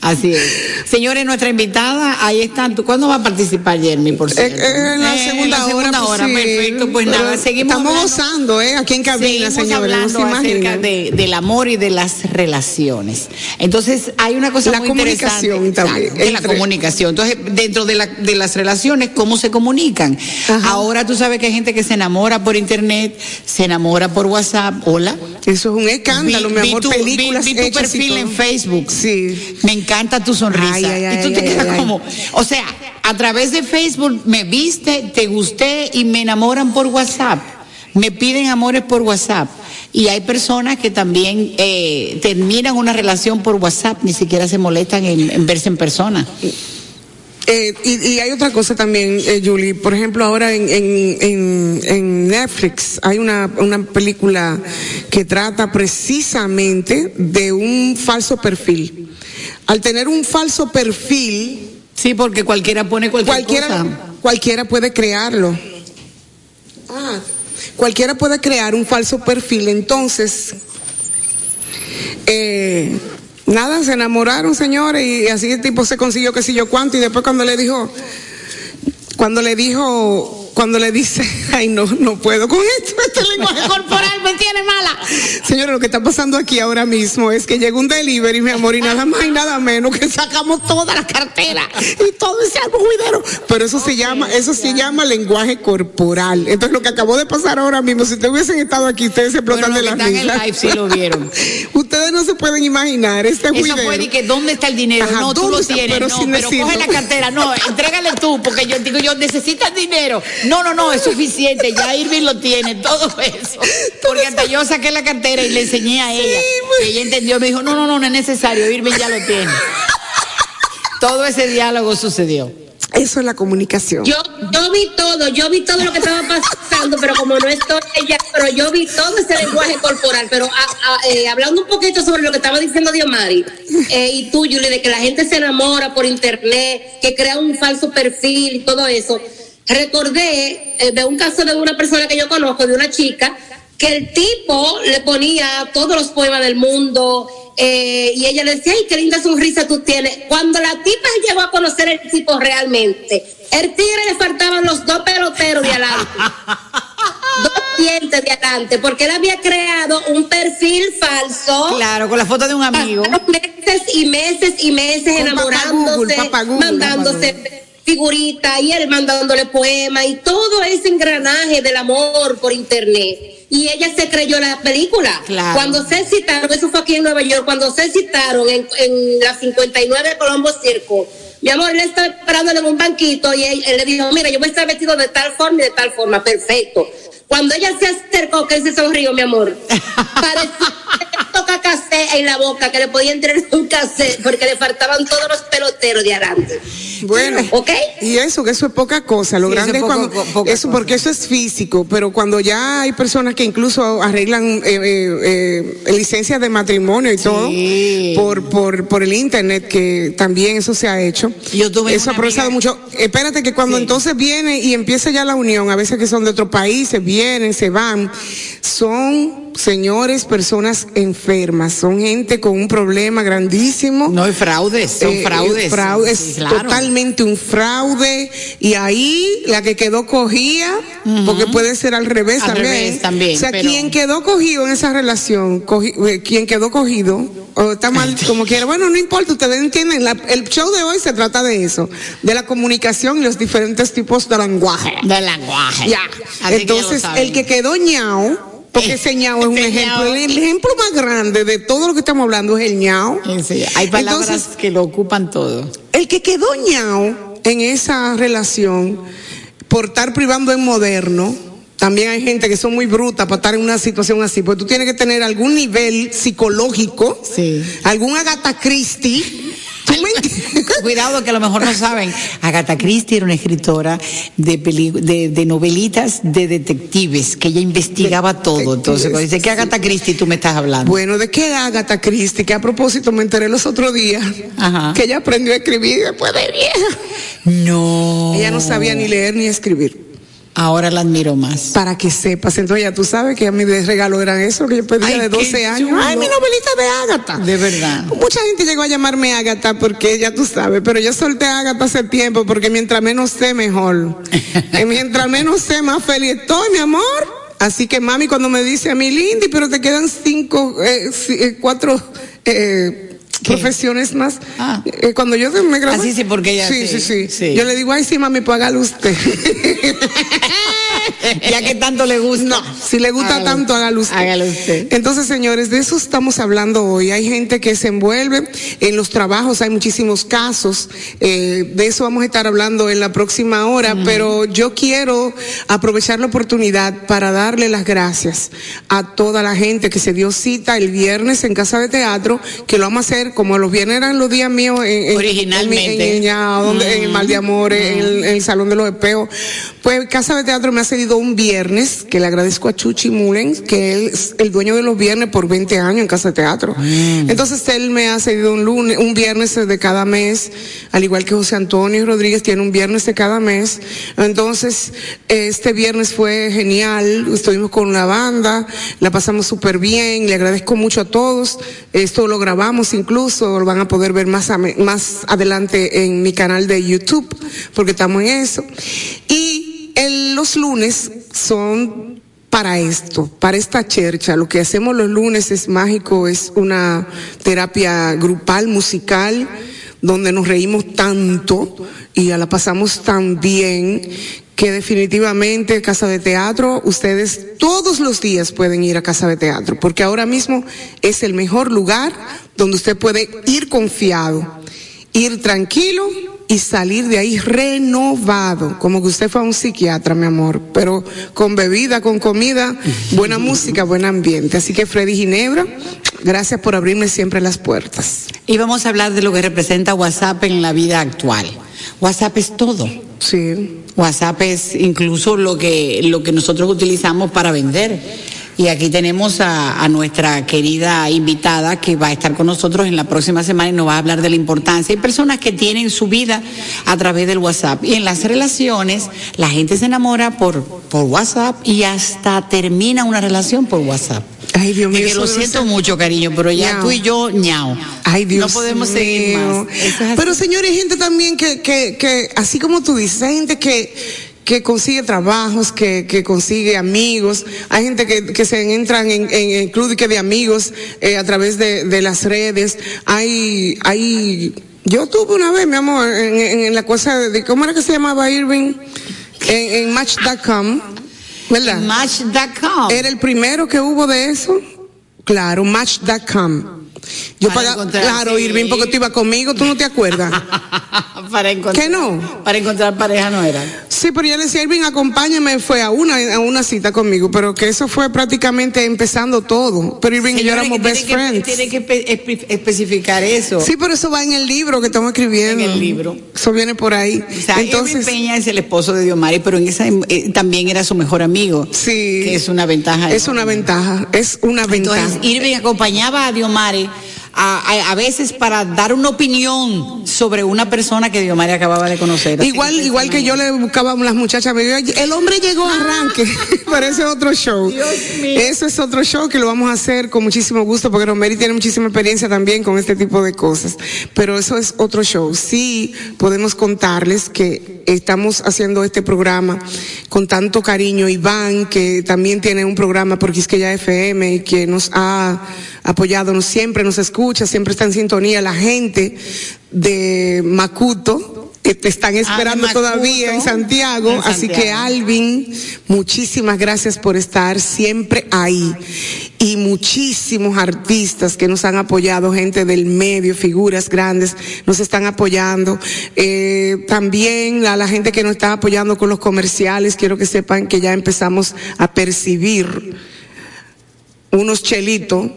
Así es. Señores, nuestra invitada, ahí están. ¿Tú cuándo vas a participar, Jeremy, por cierto? Eh, en la Eh, segunda, segunda hora. hora, pues, sí. perfecto. Pues Pero nada, seguimos Estamos hablando. gozando, ¿eh? Aquí en cabina, señores. no acerca de, del amor y de las relaciones. Entonces, hay una cosa La muy comunicación interesante. también, Exacto, de la entre- comunicación. Entonces, dentro de, la- de las relaciones, ¿cómo se comunican? Ahora tú sabes que hay gente que se enamora por internet, se enamora por WhatsApp. Hola. Eso es un escándalo, mi amor, tu, películas vi, vi tu perfil en Facebook. Sí. Me encanta tu sonrisa. Ay, ay, ay, y tú te quedas como, o sea, a través de Facebook me viste, te gusté y me enamoran por WhatsApp. Me piden amores por WhatsApp. Y hay personas que también eh, terminan una relación por WhatsApp, ni siquiera se molestan en, en verse en persona. Eh, y, y hay otra cosa también, eh, Julie. Por ejemplo, ahora en, en, en, en Netflix hay una, una película que trata precisamente de un falso perfil. Al tener un falso perfil, Sí, porque cualquiera pone cualquier cualquiera, cosa. cualquiera puede crearlo. Ah, cualquiera puede crear un falso perfil. Entonces, eh, nada, se enamoraron, señores, y así el tipo se consiguió que sé yo cuánto, y después cuando le dijo, cuando le dijo, cuando le dice, ay no, no puedo con esto, este lenguaje corporal me tiene mala. Señores, lo que está pasando aquí ahora mismo es que llega un delivery, mi amor, y nada más y nada menos que sacamos toda la cartera y todo ese algo juidero. Pero eso se llama, eso se llama lenguaje corporal. Entonces lo que acabó de pasar ahora mismo, si ustedes hubiesen estado aquí, ustedes se explotan Bueno, de la risa. live sí lo vieron. ustedes no se pueden imaginar este Eso fue de que dónde está el dinero, Ajá, no, tú ¿dónde lo tienes, Pero no, pero coge la cartera, no, entrégale tú, porque yo digo, yo necesitas dinero. No, no, no, es suficiente, ya Irving lo tiene, todo eso. Porque hasta yo saqué la cartera y le enseñé a ella. Y ella entendió, me dijo, no, no, no, no es necesario, Irving ya lo tiene. Todo ese diálogo sucedió. Eso es la comunicación. Yo, yo vi todo, yo vi todo lo que estaba pasando, pero como no estoy ella, pero yo vi todo ese lenguaje corporal. Pero a- a- eh, hablando un poquito sobre lo que estaba diciendo Diomari eh, y tú, Julie, de que la gente se enamora por internet, que crea un falso perfil y todo eso. Recordé eh, de un caso de una persona que yo conozco, de una chica, que el tipo le ponía todos los poemas del mundo eh, y ella le decía, ay, qué linda sonrisa tú tienes. Cuando la tipa llegó a conocer el tipo realmente, el tigre le faltaban los dos peloteros de adelante, dos dientes de adelante, porque él había creado un perfil falso. Claro, con la foto de un amigo. Meses y meses y meses enamorándose, Google, papá Google, mandándose figuritas y él mandándole poemas y todo ese engranaje del amor por internet. Y ella se creyó la película. Claro. Cuando se citaron, eso fue aquí en Nueva York, cuando se citaron en, en la 59 de Colombo Circo, mi amor, él estaba esperándole en un banquito y él, él le dijo, mira, yo voy a estar vestido de tal forma y de tal forma, perfecto. Cuando ella se acercó, que él se sonrió, mi amor, toca cassette en la boca, que le podía entrar un cassette, porque le faltaban todos los peloteros de adelante. Bueno, ¿Ok? y eso, que eso es poca cosa. Lo Sí, grande es cuando. eso, porque eso es físico, pero cuando ya hay personas que incluso arreglan eh, eh, eh, licencias de matrimonio y todo por, por, por el internet, que también eso se ha hecho. Yo tuve eso ha progresado mucho. Espérate que cuando Sí. entonces viene y empieza ya la unión, a veces que son de otros países, vienen, se van, son señores, personas enfermas, son gente con un problema grandísimo. No hay fraudes, son Eh, fraudes. fraude, Sí, es claro. totalmente un fraude. Y ahí la que quedó cogía, porque puede ser al revés Al también. revés también, O sea, pero- quien quedó cogido en esa relación, cogi- eh, quien quedó cogido, o está mal como quiera, bueno, no importa, ustedes entienden, la- el show de hoy se trata de eso, de la comunicación y los diferentes tipos de lenguaje. Del lenguaje. Ya. Que Entonces, el que quedó ñao, porque ese ñao es un Ese ejemplo, ñao. el, ejemplo más grande de todo lo que estamos hablando es el ñao. Sí, hay palabras Entonces, que lo ocupan todo. el que quedó ñao en esa relación por estar privando en moderno, también hay gente que son muy brutas para estar en una situación así, porque tú tienes que tener algún nivel psicológico, Sí. algún Agatha Christie. ¿Tú me? Cuidado que a lo mejor no saben. Agatha Christie era una escritora de, peli- de, de novelitas de detectives, que ella investigaba todo. Entonces, cuando dice que Agatha Christie tú me estás hablando. Bueno, ¿de qué Agatha Christie? Que a propósito me enteré los otros días Ajá. que ella aprendió a escribir después de vieja. No. Ella no sabía ni leer ni escribir. Ahora la admiro más. Para que sepas. Entonces ya tú sabes que a mí de regalo eran eso que yo pedía Ay, de qué 12 años. chulo. Ay, mi novelita de Ágata. De verdad. Mucha gente llegó a llamarme Ágata porque ya tú sabes, pero yo solté a Ágata hace tiempo porque mientras menos sé, mejor. Eh, mientras menos sé, más feliz estoy, mi amor. Así que mami cuando me dice a mí, Lindy, pero te quedan cinco, eh, eh, cuatro eh, ¿Qué? profesiones más. Ah. Eh, cuando yo me gradué. Ah, sí, sí, porque ella- Sí, sí, sí. Yo le digo, ay, sí, mami, pues hágalo usted. ya que tanto le gusta. No, si le gusta Hágalo. tanto, hágalo usted. Hágalo usted. Entonces, señores, de eso estamos hablando hoy. Hay gente que se envuelve en los trabajos, hay muchísimos casos. eh, de eso vamos a estar hablando en la próxima hora, pero yo quiero aprovechar la oportunidad para darle las gracias a toda la gente que se dio cita el viernes en Casa de Teatro, que lo vamos a hacer como los viernes eran los días míos en, en- Originalmente. en, donde, en el Mal de Amores, en, el, en el Salón de los Espejos. Pues Casa de Teatro me ha cedido un viernes, que le agradezco a Chuchi Mullens, que él es el dueño de los viernes por 20 años en Casa de Teatro. Entonces él me ha cedido un lunes, un viernes de cada mes, al igual que José Antonio Rodríguez tiene un viernes de cada mes. Entonces, este viernes fue genial, estuvimos con la banda, la pasamos súper bien, le agradezco mucho a todos. Esto lo grabamos incluso, lo van a poder ver más, a- adelante en mi canal de YouTube, porque estamos en eso. Y el- los lunes son para esto, para esta chercha. Lo que hacemos los lunes es mágico, es una terapia grupal, musical, donde nos reímos tanto y la pasamos tan bien que definitivamente Casa de Teatro, ustedes todos los días pueden ir a Casa de Teatro, porque ahora mismo es el mejor lugar donde usted puede ir confiado, ir tranquilo y salir de ahí renovado, como que usted fue a un psiquiatra, mi amor, pero con bebida, con comida, buena música, buen ambiente. Así que Freddy Ginebra, gracias por abrirme siempre las puertas. Y vamos a hablar de lo que representa WhatsApp en la vida actual. WhatsApp es todo. Sí. WhatsApp es incluso lo que, lo que nosotros utilizamos para vender. Y aquí tenemos a, a nuestra querida invitada que va a estar con nosotros en la próxima semana y nos va a hablar de la importancia. Hay personas que tienen su vida a través del WhatsApp. Y en las relaciones, la gente se enamora por, por WhatsApp y hasta termina una relación por WhatsApp. Ay, Dios mío. Que lo siento mucho, cariño, pero ya Ñao. tú y yo, ñao. Ay, Dios No podemos seguir más. Es. Pero señores, hay gente también que, que, que, así como tú dices, hay gente que, que consigue trabajos, que, que consigue amigos, hay gente que, que se entran en, en el club que de amigos eh, a través de, de las redes, hay, hay, yo tuve una vez, mi amor, en, en- en la cosa de, ¿cómo era que se llamaba Irving? En, en Match.com, ¿verdad? Match.com. Era el primero que hubo de eso. Claro, Match.com. Yo Para claro, sí. Irving, porque tú ibas conmigo, tú no te acuerdas. para encontrar, ¿Qué no? Para encontrar pareja no era. Sí, pero yo le decía, Irving, acompáñame, fue a una, a una cita conmigo, pero que eso fue prácticamente empezando todo. Pero Irving y yo Señora, éramos best tiene que- friends. Tiene que espe- espe- especificar eso. Sí, pero eso va en el libro que estamos escribiendo. En el libro. Eso viene por ahí. O sea, Irving Entonces, Peña es el esposo de Diomari, pero en esa eh, también era su mejor amigo. sí. Que es una ventaja. Es una ventaja, es una ventaja. Entonces, Irving acompañaba a Diomari a, a, a veces para dar una opinión sobre una persona que Diomari acababa de conocer. Igual, que igual que yo le buscaba a las muchachas, el hombre llegó a arranque, pero ese es otro show. Dios mío. Eso es otro show que lo vamos a hacer con muchísimo gusto, porque Romeri tiene muchísima experiencia también con este tipo de cosas. Pero eso es otro show. Sí, podemos contarles que estamos haciendo este programa con tanto cariño. Iván, que también tiene un programa por Quisqueya FM y que nos ha apoyado, nos, siempre nos escucha, siempre está en sintonía. La gente de Macuto, que te están esperando Macuto. todavía en Santiago, En así que. Alvin, muchísimas gracias por estar siempre ahí. Y muchísimos artistas que nos han apoyado, gente del medio, figuras grandes, nos están apoyando. Eh, también a la gente que nos está apoyando con los comerciales, quiero que sepan que ya empezamos a percibir unos chelitos.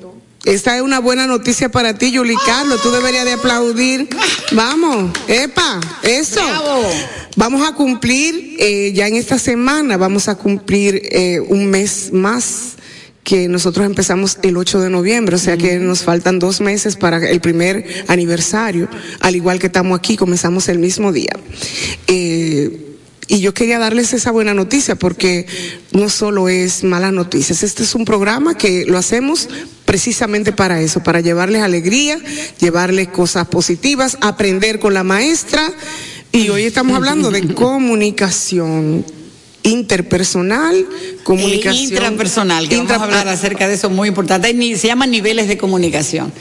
Esta es una buena noticia para ti, Yuli Carlos. Tú deberías de aplaudir. Vamos, epa, eso. Bravo. Vamos a cumplir, eh, ya en esta semana, vamos a cumplir eh, un mes más que nosotros empezamos el 8 de noviembre, o sea que nos faltan dos meses para el primer aniversario, al igual que estamos aquí, comenzamos el mismo día. Eh, y yo quería darles esa buena noticia porque no solo es malas noticias, este es un programa que lo hacemos precisamente para eso, para llevarles alegría, llevarles cosas positivas, aprender con la maestra. Y hoy estamos hablando de comunicación interpersonal, comunicación E intrapersonal, que intra- vamos a hablar acerca de eso, muy importante. Se llaman niveles de comunicación.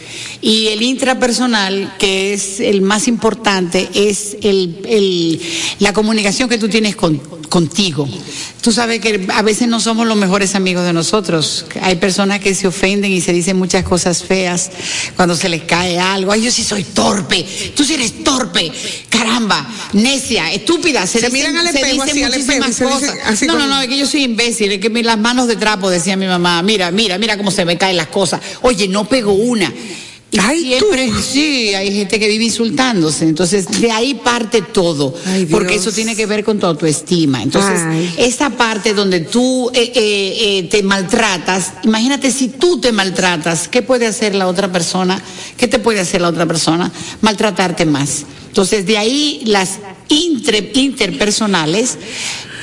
Y el intrapersonal, que es el más importante, es el, el- la comunicación que tú tienes con, contigo. Tú sabes que a veces no somos los mejores amigos de nosotros. Hay personas que se ofenden y se dicen muchas cosas feas cuando se les cae algo. Ay, yo sí soy torpe. Tú sí eres torpe. Caramba, necia, estúpida. Se, Se dicen- miran al se espejo, dicen así, al espejo, muchísimas y se dicen cosas. así no, no, no, es que yo soy imbécil. Es que las manos de trapo, decía mi mamá. Mira, mira, mira cómo se me caen las cosas. Oye, no pego una. Y siempre, sí, hay gente que vive insultándose. Entonces, de ahí parte todo. porque eso tiene que ver con tu autoestima. Entonces, Ay. esa parte donde tú eh, eh, eh, te maltratas, imagínate si tú te maltratas, ¿qué puede hacer la otra persona? ¿Qué te puede hacer la otra persona? Maltratarte más. Entonces, de ahí las interpersonales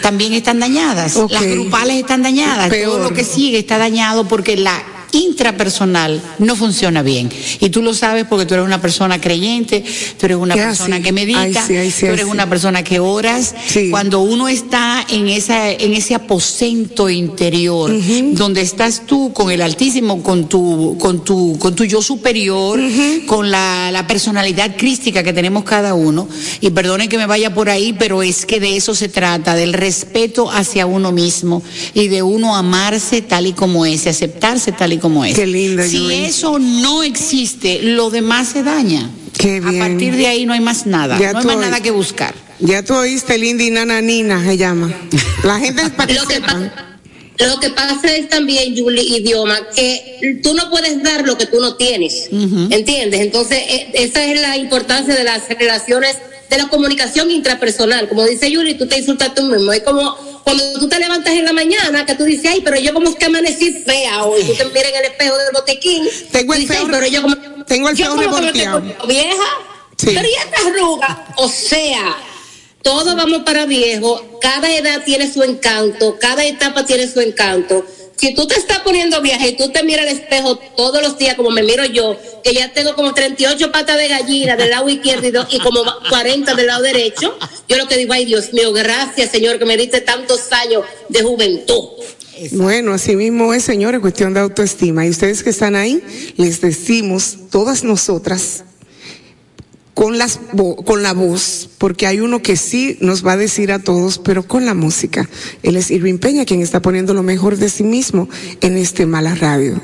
también están dañadas. Las grupales están dañadas. Todo lo que sigue está dañado porque la intrapersonal no funciona bien. Y tú lo sabes porque tú eres una persona creyente, tú eres una Es persona así. que medita, Ay, sí, ay, sí, tú ay, eres sí. una persona que oras. Cuando uno está en esa en ese aposento interior donde estás tú con el Altísimo, con tu con tu con tu yo superior, con la, la personalidad crística que tenemos cada uno y perdonen que me vaya por ahí, pero es que de eso se trata, del respeto hacia uno mismo y de uno amarse tal y como es, y aceptarse tal y como es. Qué linda, Si Yuri. eso no existe, lo demás se daña. Qué bien. A partir de ahí no hay más nada, Ya no hay más nada que buscar. Ya tú oíste, Lindy Nana Nina, se llama. La gente para que Lo que sepan. Lo que pasa es también, Julie, idioma, que tú no puedes dar lo que tú no tienes. ¿Entiendes? Entonces, eh, esa es la importancia de las relaciones, de la comunicación intrapersonal. Como dice Julie, tú te insultas tú mismo. Es como cuando tú te levantas en la mañana, que tú dices, ay, pero yo como es que amanecí fea hoy. Tú te miras en el espejo del botequín. Tengo el dices, feo- "Ay, pero yo como, tengo el yo feo como que me revolteado". tengo vieja. Sí. Pero y esta arruga, o sea, todos vamos para viejo, cada edad tiene su encanto, cada etapa tiene su encanto. Si tú te estás poniendo vieja y tú te miras al espejo todos los días como me miro yo, que ya tengo como 38 patas de gallina del lado izquierdo y, do- y como 40 del lado derecho, yo lo que digo, ay Dios mío, gracias Señor que me diste tantos años de juventud. Bueno, así mismo es, señores, cuestión de autoestima. Y ustedes que están ahí, les decimos, todas nosotras, con, las con la voz, porque hay uno que sí nos va a decir a todos, pero con la música. Él es Irving Peña, quien está poniendo lo mejor de sí mismo en este Mala Radio.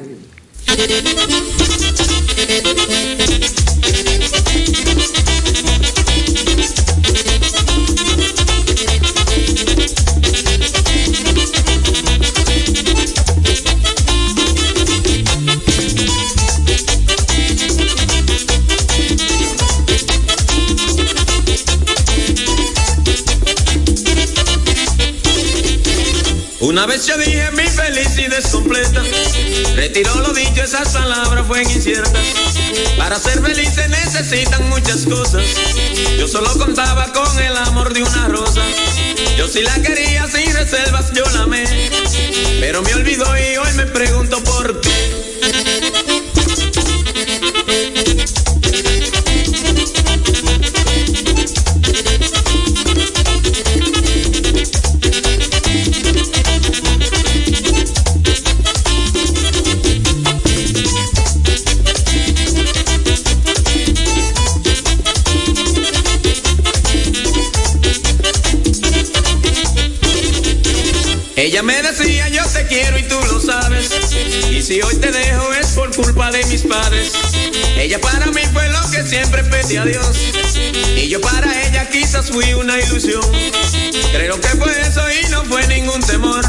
Una vez yo dije mi felicidad completa. Retiró lo dicho, esas palabras fueron inciertas. Para ser feliz se necesitan muchas cosas. Yo solo contaba con el amor de una rosa. Yo sí la quería sin reservas, yo la amé. Pero me olvidó y hoy me pregunto por qué. Quiero y tú lo sabes. Y si hoy te dejo es por culpa de mis padres. Ella para mí fue lo que siempre pedí a Dios. Y yo para ella quizás fui una ilusión. Creo que fue eso y no fue ningún temor.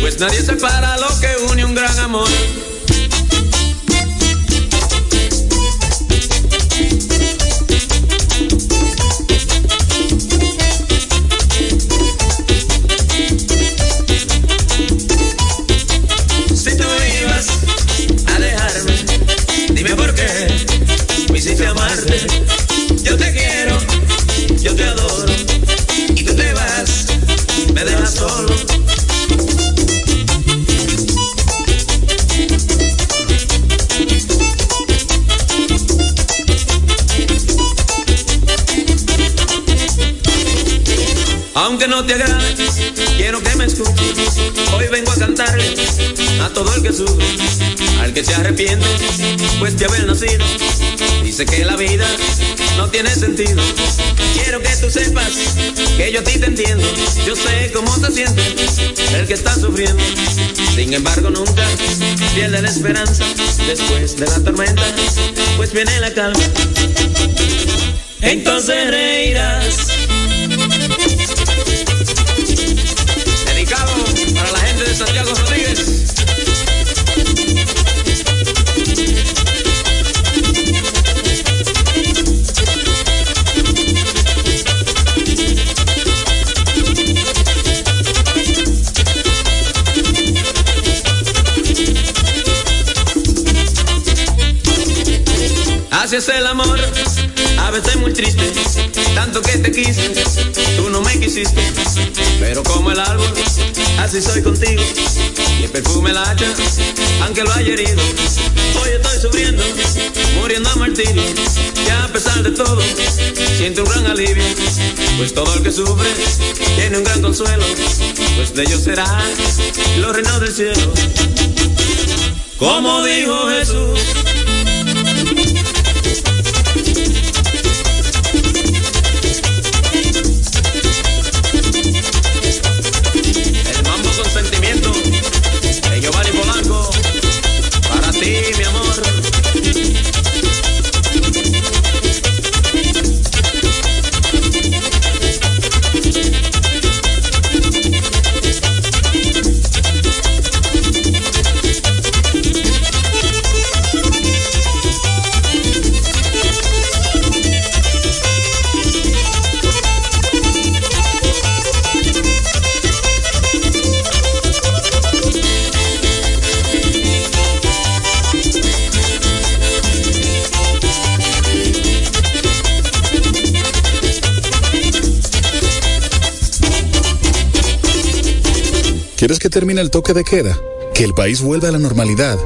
Pues nadie separa lo que une un gran amor. Te quiero que me escuches. Hoy vengo a cantarle a todo el que sufre, al que se arrepiente, pues de haber nacido. Dice que la vida no tiene sentido. Quiero que tú sepas que yo a ti te entiendo. Yo sé cómo te sientes, el que está sufriendo. Sin embargo, nunca pierde la esperanza. Después de la tormenta, pues viene la calma. Entonces reirás. El amor, a veces muy triste, tanto que te quise, tú no me quisiste, pero como el árbol, así soy contigo, y el perfume la hacha, aunque lo haya herido, hoy estoy sufriendo, muriendo a martirio, y a pesar de todo, siento un gran alivio, pues todo el que sufre tiene un gran consuelo, pues de ellos será los reinos del cielo. Como dijo Jesús. ¿Quieres que termine el toque de queda? ¿Que el país vuelva a la normalidad?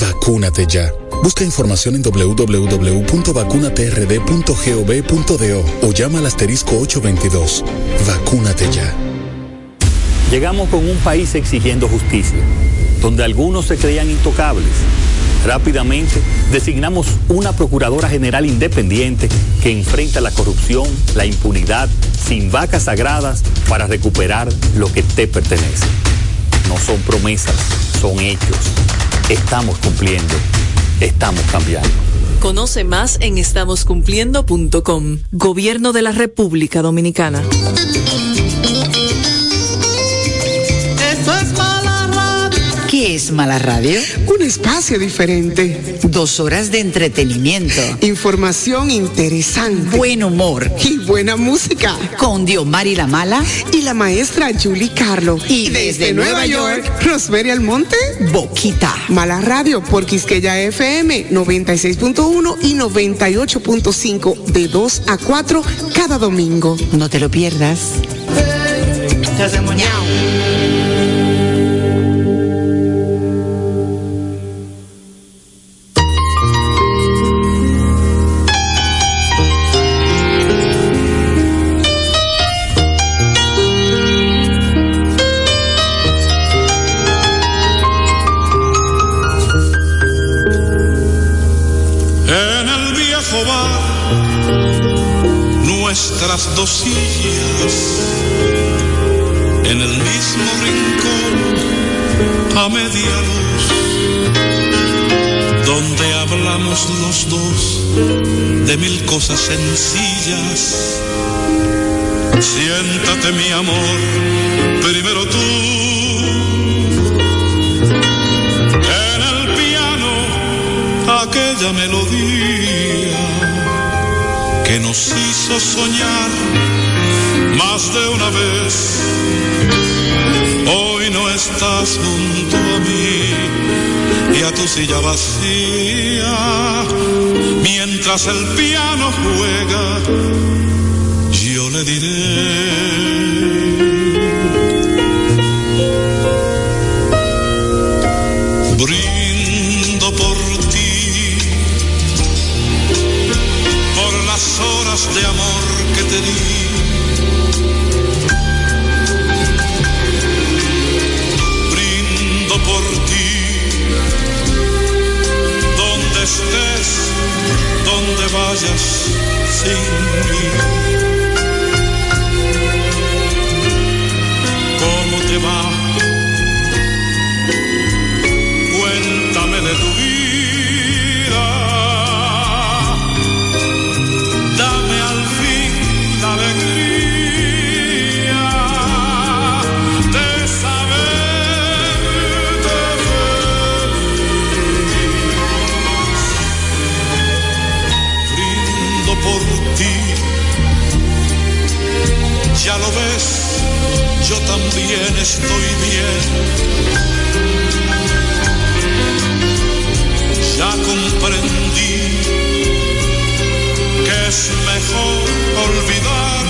Vacúnate ya. Busca información en www.vacunatrd.gov.do o llama al asterisco 822. Vacúnate ya. Llegamos con un país exigiendo justicia, donde algunos se creían intocables. Rápidamente designamos una Procuradora General independiente que enfrenta la corrupción, la impunidad, sin vacas sagradas para recuperar lo que te pertenece. No son promesas, son hechos. Estamos cumpliendo, estamos cambiando. Conoce más en estamoscumpliendo.com. Gobierno de la República Dominicana. ¿Qué es Mala Radio? Un espacio diferente. Dos horas de entretenimiento. Información interesante. Buen humor. Y buena música. Con Diomari La Mala. Y la maestra Julie Carlo. Y desde Nueva York, Rosmery Almonte. Boquita. Mala Radio por Quisqueya FM 96.1 y 98.5 de 2 a 4 cada domingo. No te lo pierdas. En el mismo rincón, a media luz, donde hablamos los dos de mil cosas sencillas. Siéntate mi amor, primero tú. En el piano aquella melodía que nos hizo soñar más de una vez. Hoy no estás junto a mí y a tu silla vacía, mientras el piano juega, yo le diré. Vayas sin mí. ¿Cómo te va? Estoy bien. Ya comprendí que es mejor olvidar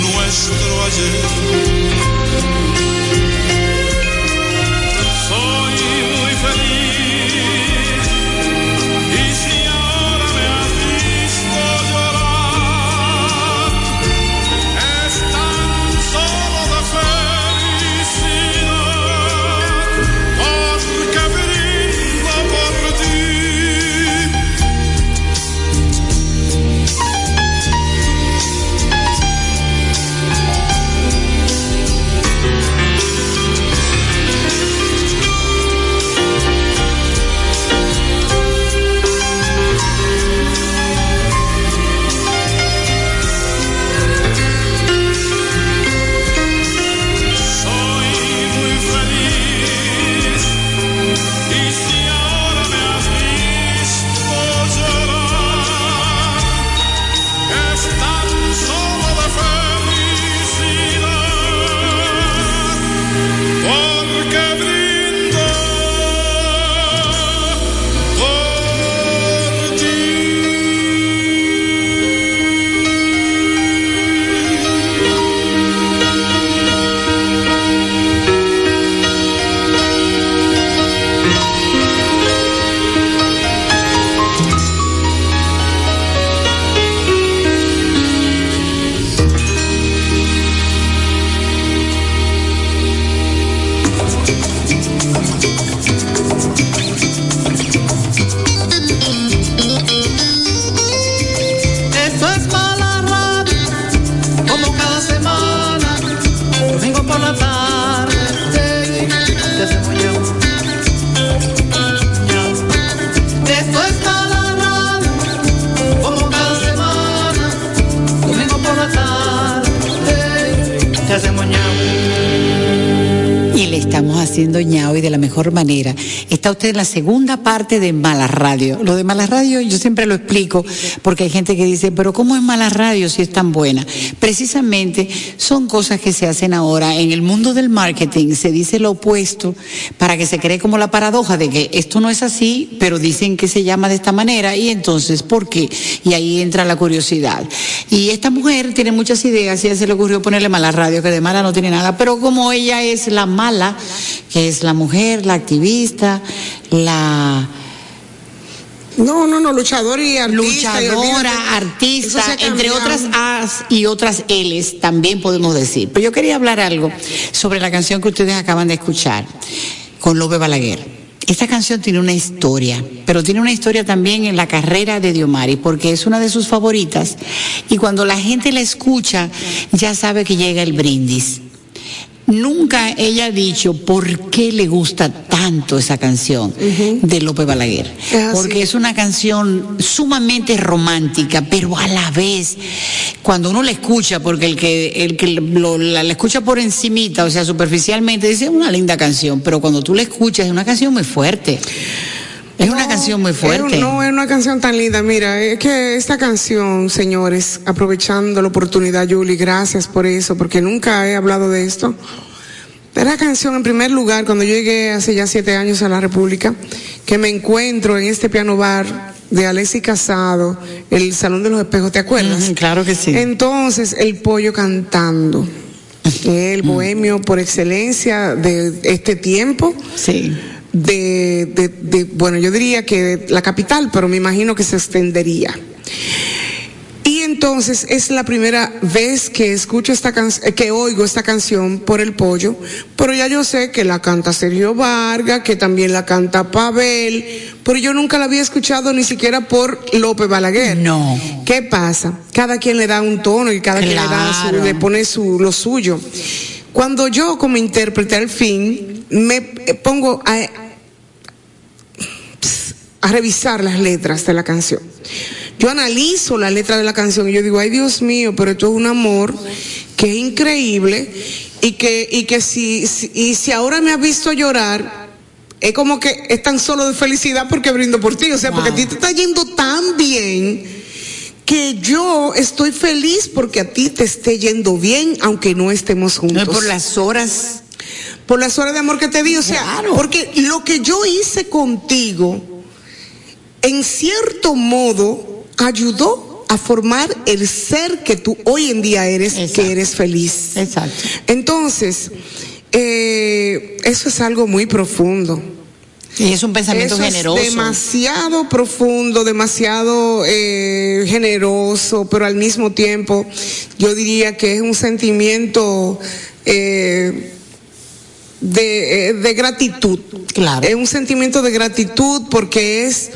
nuestro ayer. Manera. Está usted en la segunda parte de Mala Radio. Lo de Mala Radio yo siempre lo explico porque hay gente que dice, pero ¿cómo es Mala Radio si es tan buena? Precisamente son cosas que se hacen ahora. En el mundo del marketing se dice lo opuesto para que se cree como la paradoja de que esto no es así, pero dicen que se llama de esta manera y entonces, ¿por qué? Y ahí entra la curiosidad. Y esta mujer tiene muchas ideas y a se le ocurrió ponerle Mala Radio, que de mala no tiene nada, pero como ella es la mala, que es la mujer, la activista, la No, no, no, luchador y artista. y luchadora, artista, entre otras As y otras Ls, también podemos decir. Pero yo quería hablar algo sobre la canción que ustedes acaban de escuchar, con Lope Balaguer. Esta canción tiene una historia, pero tiene una historia también en la carrera de Diomari, porque es una de sus favoritas. Y cuando la gente la escucha, ya sabe que llega el brindis. Nunca ella ha dicho por qué le gusta tanto esa canción de Lope Balaguer. Porque es una canción sumamente romántica, pero a la vez, cuando uno la escucha, porque el que, el que lo- la, la escucha por encimita, o sea, superficialmente, dice una linda canción, pero cuando tú la escuchas es una canción muy fuerte. Es una canción muy fuerte. No, es una canción tan linda. Mira, es que esta canción, señores, aprovechando la oportunidad, Julie, gracias por eso, porque nunca he hablado de esto. Era canción, en primer lugar, cuando yo llegué hace ya siete años a la República, que me encuentro en este piano bar de Alexis Casado, el Salón de los Espejos, ¿te acuerdas? claro que sí. Entonces, el pollo cantando. El bohemio por excelencia de este tiempo. Sí. De, de, de- bueno, yo diría que la capital, pero me imagino que se extendería. Y entonces es la primera vez que escucho esta canción, que oigo esta canción por el pollo, pero ya yo sé que la canta Sergio Vargas, que también la canta Pavel, pero yo nunca la había escuchado ni siquiera por López Balaguer. No. ¿Qué pasa? Cada quien le da un tono y cada quien le da su, le pone su, lo suyo. Cuando yo como intérprete al fin me eh, pongo a, a revisar las letras de la canción. Yo analizo la letra de la canción y yo digo, ay Dios mío, pero esto es un amor que es increíble y que, y que si, si- y si ahora me has visto llorar, es como que es tan solo de felicidad porque brindo por ti, o sea, porque a ti te está yendo tan bien que yo estoy feliz porque a ti te esté yendo bien, aunque no estemos juntos. No por las horas. Por las horas de amor que te di, o sea, porque lo que yo hice contigo, en cierto modo, ayudó a formar el ser que tú hoy en día eres, que eres feliz. Exacto. Entonces, eh, eso es algo muy profundo. Y es un pensamiento Eso generoso. Es demasiado profundo, demasiado eh, generoso, pero al mismo tiempo yo diría que es un sentimiento eh, de, de gratitud. Claro. Es un sentimiento de gratitud porque es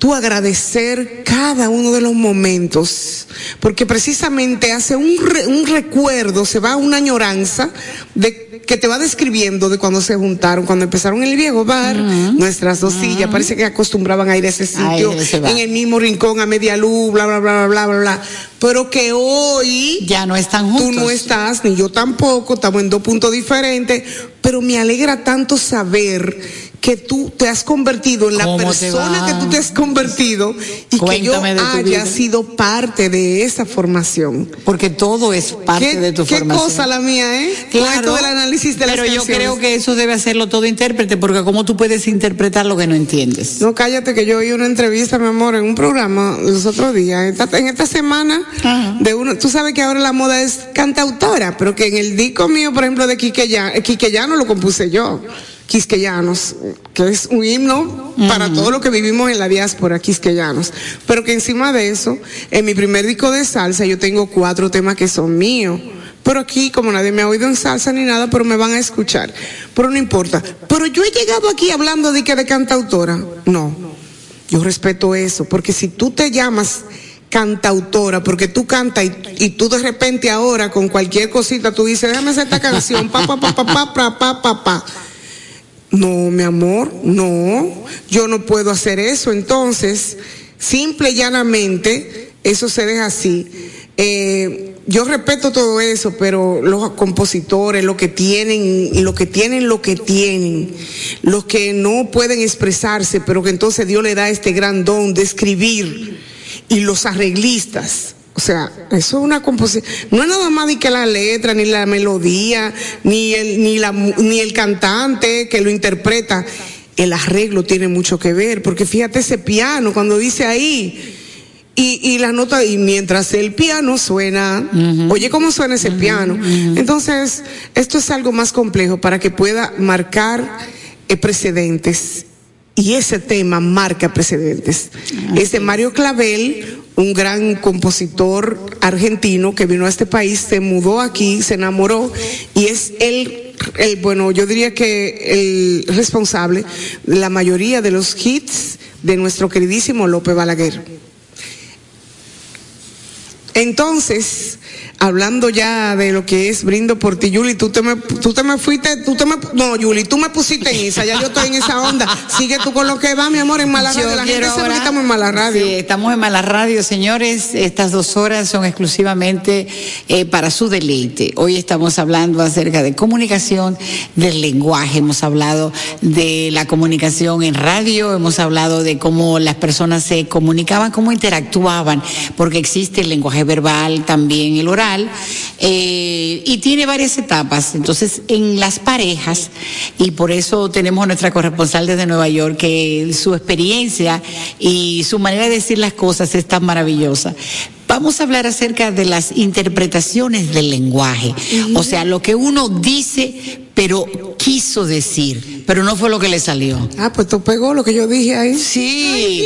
tú agradecer cada uno de los momentos, porque precisamente hace un, re- un recuerdo, se va una añoranza de que te va describiendo de cuando se juntaron, cuando empezaron el viejo bar, nuestras dos sillas, parece que acostumbraban a ir a ese sitio, en el mismo rincón, a media luz, bla, bla, bla, bla, bla, bla, pero que hoy ya no están Tú juntos. no estás, ni yo tampoco, estamos en dos puntos diferentes, pero me alegra tanto saber que tú te has convertido en la ¿Cómo te persona que tú te has convertido y Cuéntame que yo haya sido parte de esa formación. Porque todo es parte ¿Qué, de tu qué formación. cosa la mía, ¿eh? Claro, esto del análisis de las pero yo creo que eso debe hacerlo todo intérprete, porque cómo tú puedes interpretar lo que no entiendes. No, cállate que yo oí una entrevista, mi amor, en un programa los otros días, esta- en esta semana, de uno, tú sabes que ahora la moda es cantautora, pero que en el disco mío, por ejemplo, de eh, Quiqueyano lo compuse yo, Quisqueyanos, que es un himno para todos los que vivimos en la diáspora, Quisqueyanos. Pero que encima de eso, en mi primer disco de salsa, yo tengo cuatro temas que son míos. Pero aquí, como nadie me ha oído en salsa ni nada, pero me van a escuchar. Pero no importa. Pero yo he llegado aquí hablando de que de cantautora. No. Yo respeto eso, porque si tú te llamas cantautora, porque tú cantas y, y tú de repente ahora con cualquier cosita tú dices, déjame hacer esta canción, pa, pa, pa, pa, pa, pa, pa, pa, pa. No, mi amor, no, yo no puedo hacer eso. Entonces, simple y llanamente, eso se deja así. Eh, yo respeto todo eso, pero los compositores, lo que tienen, lo que tienen, lo que tienen, los que no pueden expresarse, pero que entonces Dios le da este gran don de escribir, y los arreglistas. O sea, eso es una composición. No es nada más ni que la letra, ni la melodía, ni el, ni la, ni el cantante que lo interpreta. El arreglo tiene mucho que ver, porque fíjate ese piano cuando dice ahí. Y, y la nota, y mientras el piano suena, oye cómo suena ese piano. Entonces, esto es algo más complejo para que pueda marcar eh, precedentes. Y ese tema marca precedentes. Es de Mario Clavel, un gran compositor argentino que vino a este país, se mudó aquí, se enamoró y es el, el bueno, yo diría que el responsable de la mayoría de los hits de nuestro queridísimo López Balaguer. Entonces, hablando ya de lo que es brindo por ti, Yuli, tú te me, tú te me fuiste, tú te me, no, Yuli, tú me pusiste en esa, ya yo estoy en esa onda. Sigue tú con lo que va, mi amor, en mala Yo radio. La gente ahora- estamos en mala radio. Sí, estamos en Mala Radio, señores. Estas dos horas son exclusivamente eh, para su deleite. Hoy estamos hablando acerca de comunicación del lenguaje. Hemos hablado de la comunicación en radio, hemos hablado de cómo las personas se comunicaban, cómo interactuaban, porque existe el lenguaje verbal, también el oral, eh, y tiene varias etapas. Entonces, en las parejas, y por eso tenemos a nuestra corresponsal desde Nueva York, que su experiencia y su manera de decir las cosas es tan maravillosa. Vamos a hablar acerca de las interpretaciones del lenguaje. O sea, lo que uno dice, pero quiso decir, pero no fue lo que le salió. Ah, pues tú pegó lo que yo dije ahí. Sí.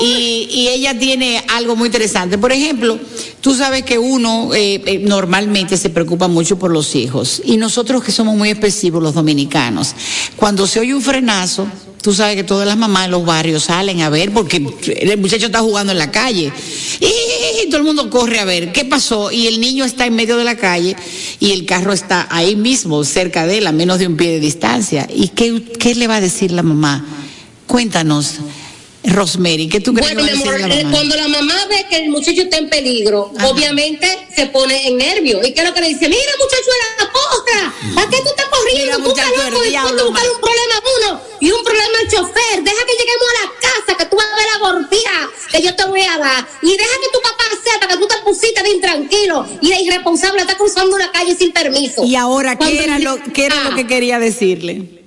y, y ella tiene algo muy interesante. Por ejemplo, tú sabes que uno eh, eh, normalmente se preocupa mucho por los hijos. Y nosotros que somos muy expresivos, los dominicanos, cuando se oye un frenazo, Tú sabes que todas las mamás en los barrios salen a ver porque el muchacho está jugando en la calle. Y todo el mundo corre a ver qué pasó. Y el niño está en medio de la calle y el carro está ahí mismo, cerca de él, a menos de un pie de distancia. ¿Y qué, qué le va a decir la mamá? Cuéntanos, Rosemary, ¿qué tú crees Bueno, que mi a amor, la eh, mamá? cuando la mamá ve que el muchacho está en peligro, obviamente se pone en nervio. ¿Y qué es lo que le dice? Mira, muchacho, de la potra, ¿para qué tú estás corriendo? Mira, tú estás loco, diablo, de buscar un problema a uno y un problema al chofer. Deja que lleguemos a la casa, que tú vas a ver la gordía que yo te voy a dar. Y deja que tu papá sepa que tú te pusiste de intranquilo y de irresponsable, estás cruzando una calle sin permiso. Y ahora, Cuando ¿qué era, lo, qué era lo Ah. que quería decirle?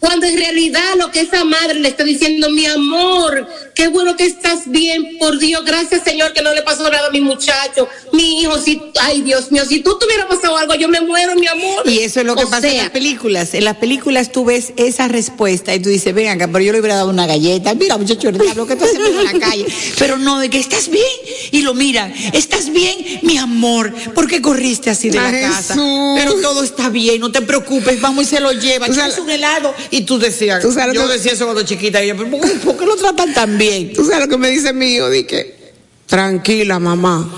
Cuando en realidad lo que esa madre le está diciendo, mi amor, qué bueno que estás bien, por Dios, gracias Señor que no le pasó nada mi muchacho, mi hijo, si, ay Dios mío, si tú te hubiera pasado algo, yo me muero, mi amor. Y eso es lo que O pasa en las películas. En las películas tú ves esa respuesta y tú dices, ven acá, pero yo le hubiera dado una galleta. Mira, muchacho, diablo que tú haciendo en la calle. Pero no, de que estás bien. Y lo miran, estás bien, mi amor. ¿Por qué corriste así de la casa? Pero todo está bien, no te preocupes, vamos y se lo lleva. Tú ¿Quieres sabes- un helado? Y tú decías, Tú sabes lo yo decía eso cuando chiquita. Y yo, ¿por qué, por qué lo tratan tan bien? Tú sabes lo que me dice mi hijo, di que tranquila, mamá.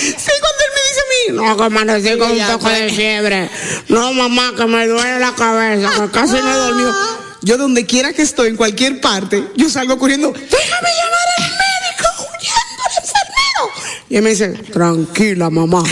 Sí, cuando él me dice a mí, no, que amanecí con un poco de pues. fiebre. No, mamá, que me duele la cabeza, que casi no he dormido. Yo donde quiera que estoy, en cualquier parte, yo salgo corriendo, déjame llamar al médico, huyendo al enfermero. Y él me dice, tranquila, mamá.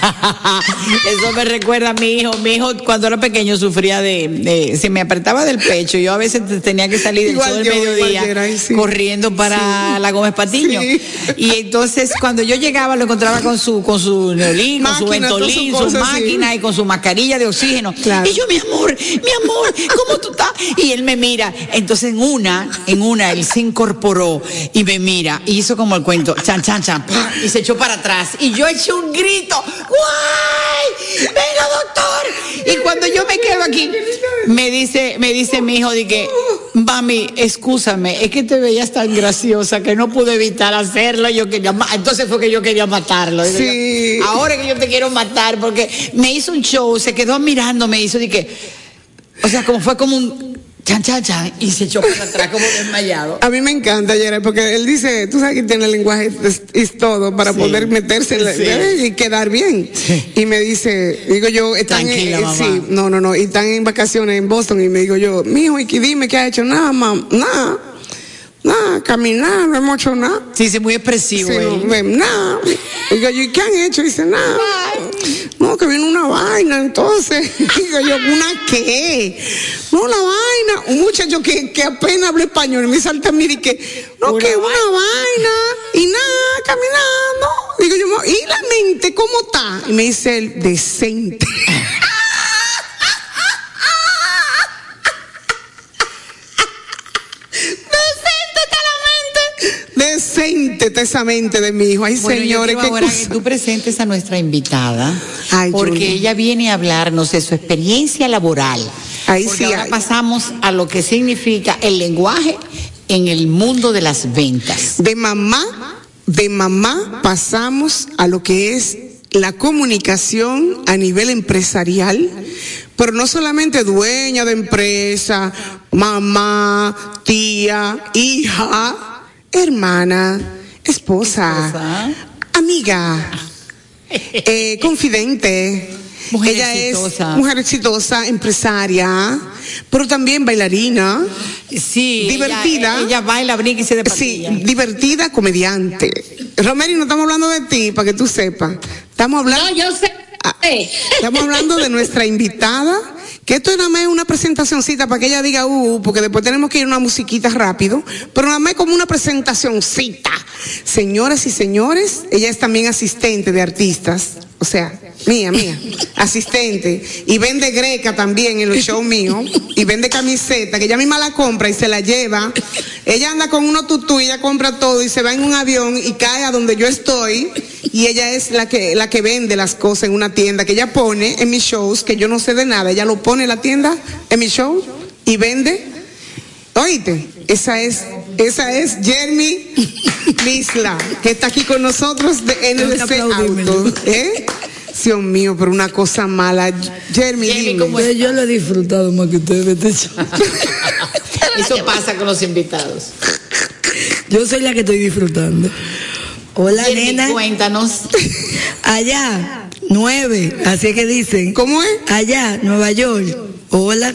Eso me recuerda a mi hijo. Mi hijo cuando era pequeño sufría de, de- se me apretaba del pecho. Yo a veces te- tenía que salir del sol del mediodía era, sí. corriendo para la Gómez Patiño. Sí. Y entonces cuando yo llegaba lo encontraba con su con su neolín, con su ventolín, su sí. máquina y con su mascarilla de oxígeno. Claro. Y yo, mi amor, mi amor, ¿cómo tú estás? Y él me mira. Entonces en una, en una él se incorporó y me mira y hizo como el cuento, chan chan chan, y se echó para atrás y yo eché un grito, ¡guay! ¡Venga, doctor! Y cuando yo me quedo aquí, me dice, me dice mi hijo de que, mami, excúsame, es que te veías tan graciosa que no pude evitar hacerlo. Yo quería, ma-". entonces fue que yo quería matarlo. Sí. Ahora que yo te quiero matar, porque me hizo un show, se quedó mirando, me hizo de que, o sea, como fue como un chan chan chan y se echó para atrás como desmayado. A mí me encanta, Gerard, porque él dice, tú sabes que tiene el lenguaje es, es todo para Sí. poder meterse en la- Sí. eh, y quedar bien. Y me dice, digo yo, están Tranquila, en, mamá. sí, no, no, no, y están en vacaciones en Boston y me digo yo, mijo, y que dime qué ha hecho nada, mam, nada, nada, caminar, no hemos hecho nada. Sí, sí, muy expresivo Sí, no, nada. Digo yo, ¿y qué han hecho? Dice, nada. Que viene una vaina, entonces. Digo yo, ¿una qué? No, una vaina. Un muchacho que, que apenas habla español me salta a mí y que, no, que una vaina. Y nada, caminando. Digo yo, ¿y la mente cómo está? Y me dice él. Decente está esa mente de mi hijo. Ay, Bueno, señores, yo qué ahora cosa. que tú presentes a nuestra invitada, Ay, porque ella viene a hablarnos de su experiencia laboral. Ahí porque sí ahora hay. pasamos a lo que significa el lenguaje en el mundo de las ventas. De mamá, de mamá pasamos a lo que es la comunicación a nivel empresarial, pero no solamente dueña de empresa, mamá, tía, hija, hermana, esposa, Esposa. amiga, eh, confidente. Mujer Ella exitosa. es mujer exitosa, empresaria, pero también bailarina. Sí, Divertida. Ella, ella baila, brinca y se Sí, divertida, comediante. Romero, no estamos hablando de ti, para que tú sepas. Estamos hablando, No, yo sé. Estamos hablando de nuestra invitada, que esto nada más es una presentacioncita para que ella diga, uh, porque después tenemos que ir a una musiquita rápido, pero nada más es como una presentacioncita. Señoras y señores, ella es también asistente de artistas, o sea, mía, mía, asistente, y vende greca también en los shows míos, y vende camiseta, que ella misma la compra y se la lleva. Ella anda con unos tutú y ella compra todo y se va en un avión y cae a donde yo estoy, y ella es la que, la que vende las cosas en una tienda, que ella pone en mis shows, que yo no sé de nada, ella lo pone en la tienda, en mi show, y vende. Oíste, esa es, esa es Jeremy Misla, que está aquí con nosotros de NDC Auto. ¿Eh? Dios mío, pero una cosa mala. Jeremy, dime. Yo lo he disfrutado más que ustedes. Eso pasa con los invitados. Yo soy la que estoy disfrutando. Hola, Jeremy, nena. Cuéntanos. Allá, nueve. Así es que dicen. ¿Cómo es? Allá, Nueva York. Hola.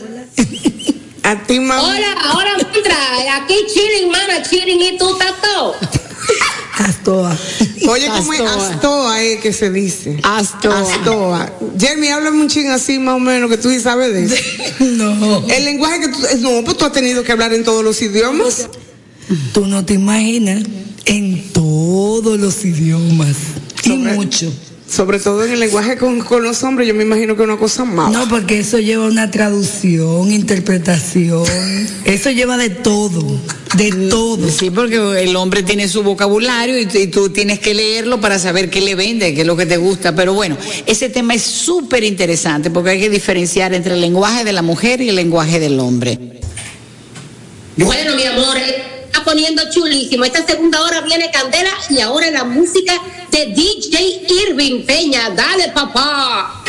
A ti, mamá. Hola, ahora entra. Aquí chilling, mana, chilling y tú todo. Astoa. Oye, ¿cómo es? Astoa. Eh, que se dice. Astoa. Astoa. Jeremy, háblame un ching así más o menos que tú sí sabes de eso. No. El lenguaje que tú, no, pues tú has tenido que hablar en todos los idiomas. Tú no te imaginas en todos los idiomas. Y mucho. Sobre todo en el lenguaje con, con los hombres, yo me imagino que es una cosa mala. No, porque eso lleva una traducción, interpretación. Eso lleva de todo. De todo. Sí, porque el hombre tiene su vocabulario y, y tú tienes que leerlo para saber qué le vende, qué es lo que te gusta. Pero bueno, ese tema es súper interesante porque hay que diferenciar entre el lenguaje de la mujer y el lenguaje del hombre. Bueno, mi amor, eh, poniendo chulísimo. Esta segunda hora viene Candela y ahora la música de DJ Irving Peña. Dale, papá.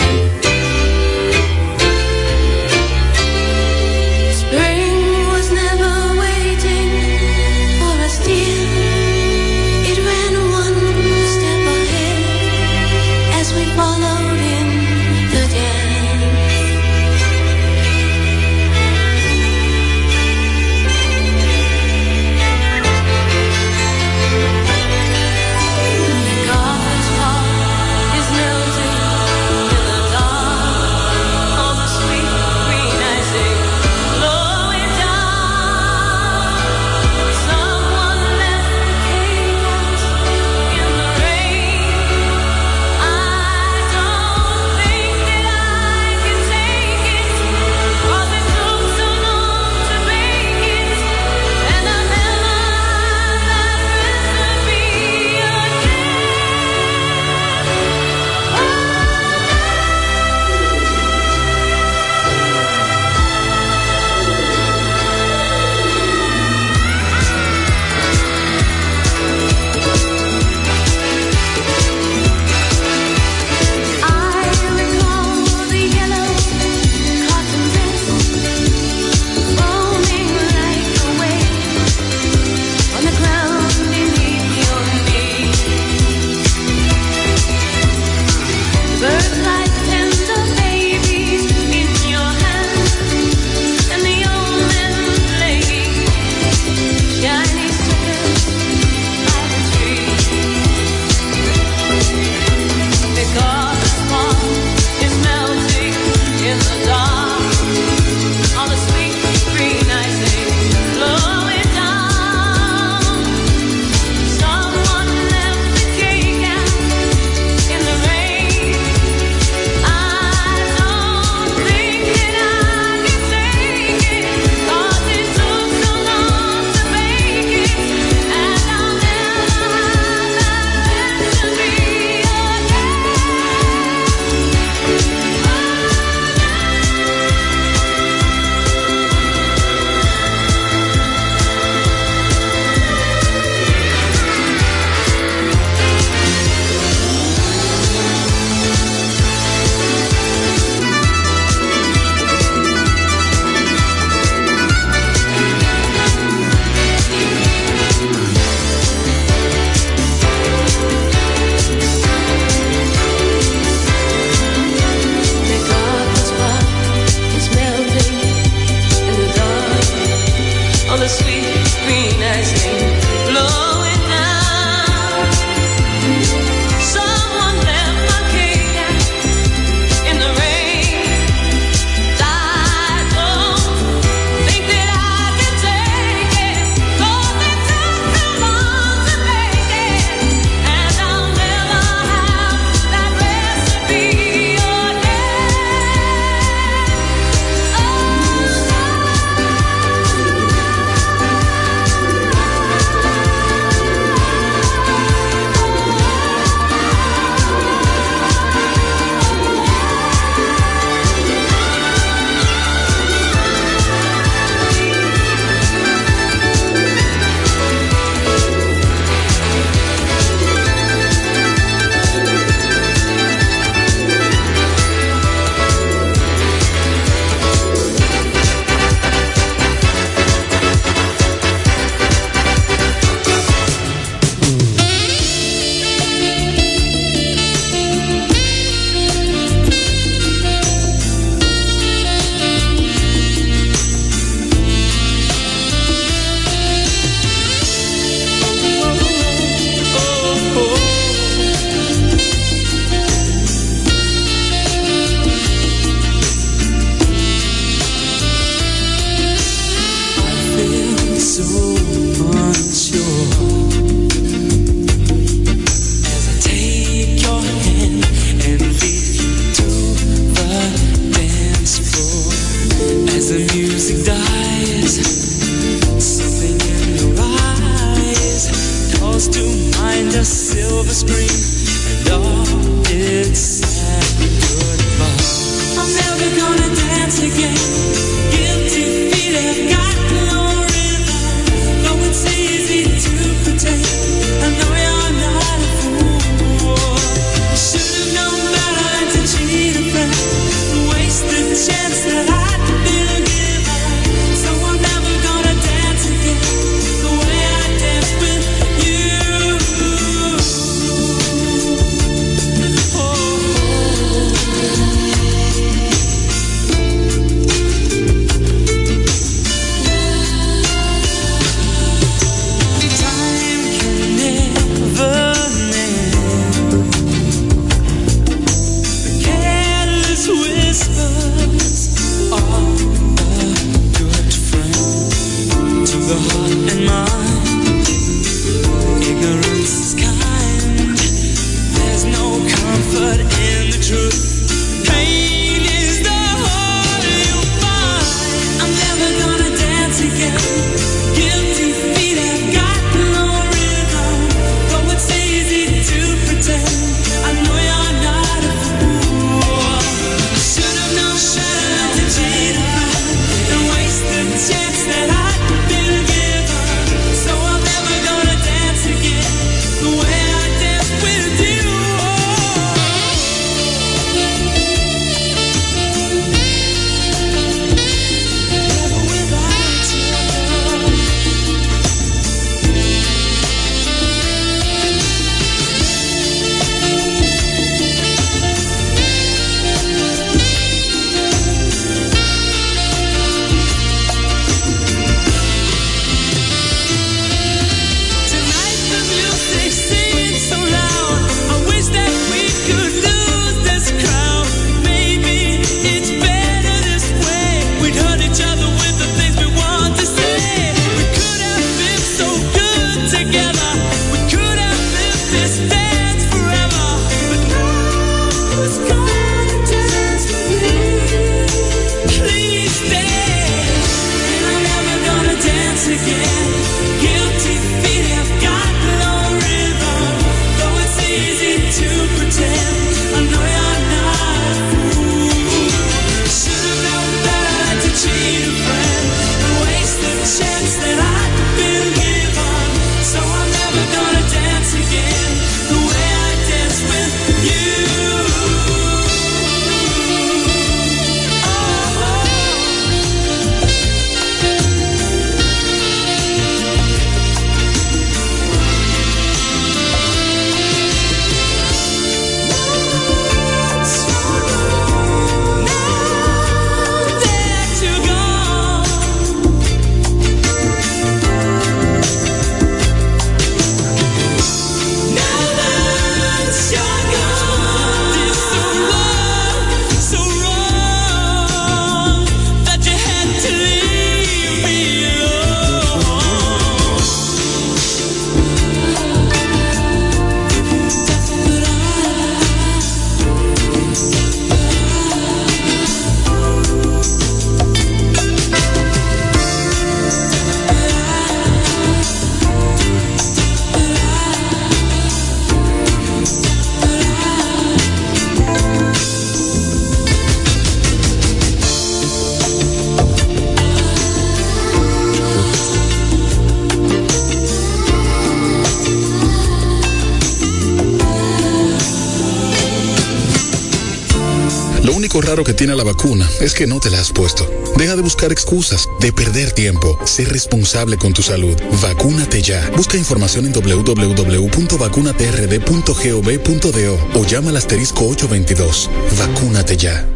Raro que tiene la vacuna es que no te la has puesto. Deja de buscar excusas, de perder tiempo. Sé responsable con tu salud. Vacúnate ya. Busca información en www.vacunatrd.gov.do o llama al asterisco 822. Vacúnate ya.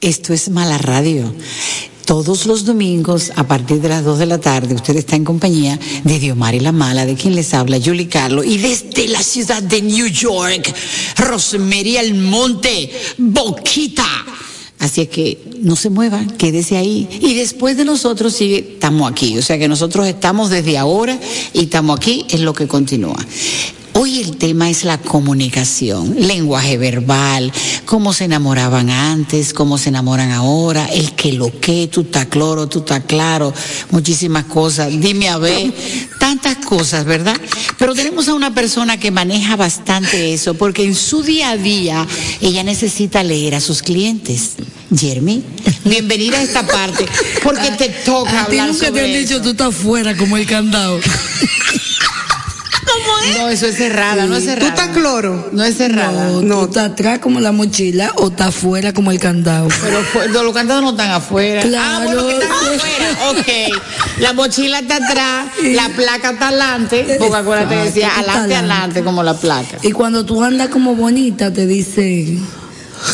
Esto es Mala Radio. Todos los domingos, a partir de las 2 de la tarde, usted está en compañía de Diomar y la Mala, de quien les habla, Julie Carlo, y desde la ciudad de New York, Rosemary Almonte, Boquita. Así es que no se muevan, quédese ahí. Y después de nosotros sigue, estamos aquí. O sea que nosotros estamos desde ahora y estamos aquí, es lo que continúa. Hoy el tema es la comunicación, lenguaje verbal, cómo se enamoraban antes, cómo se enamoran ahora, el que lo que, tú estás claro, tú estás claro, muchísimas cosas. Dime a ver, tantas cosas, ¿verdad? Pero tenemos a una persona que maneja bastante eso, porque en su día a día ella necesita leer a sus clientes. Jeremy, bienvenida a esta parte, porque te toca A ti hablar nunca te sobre han dicho tú estás fuera como el candado. No, eso es cerrada, no es cerrada. ¿Tú estás cloro? No es cerrada. No, tú estás atrás como la mochila o estás afuera como el candado. Pero no, los candados no están afuera. Claro. Ah, bueno, que están afuera. Ok. La mochila está atrás, la placa está adelante. Porque acuérdate, decía adelante. adelante, como la placa. Y cuando tú andas como bonita, te dicen,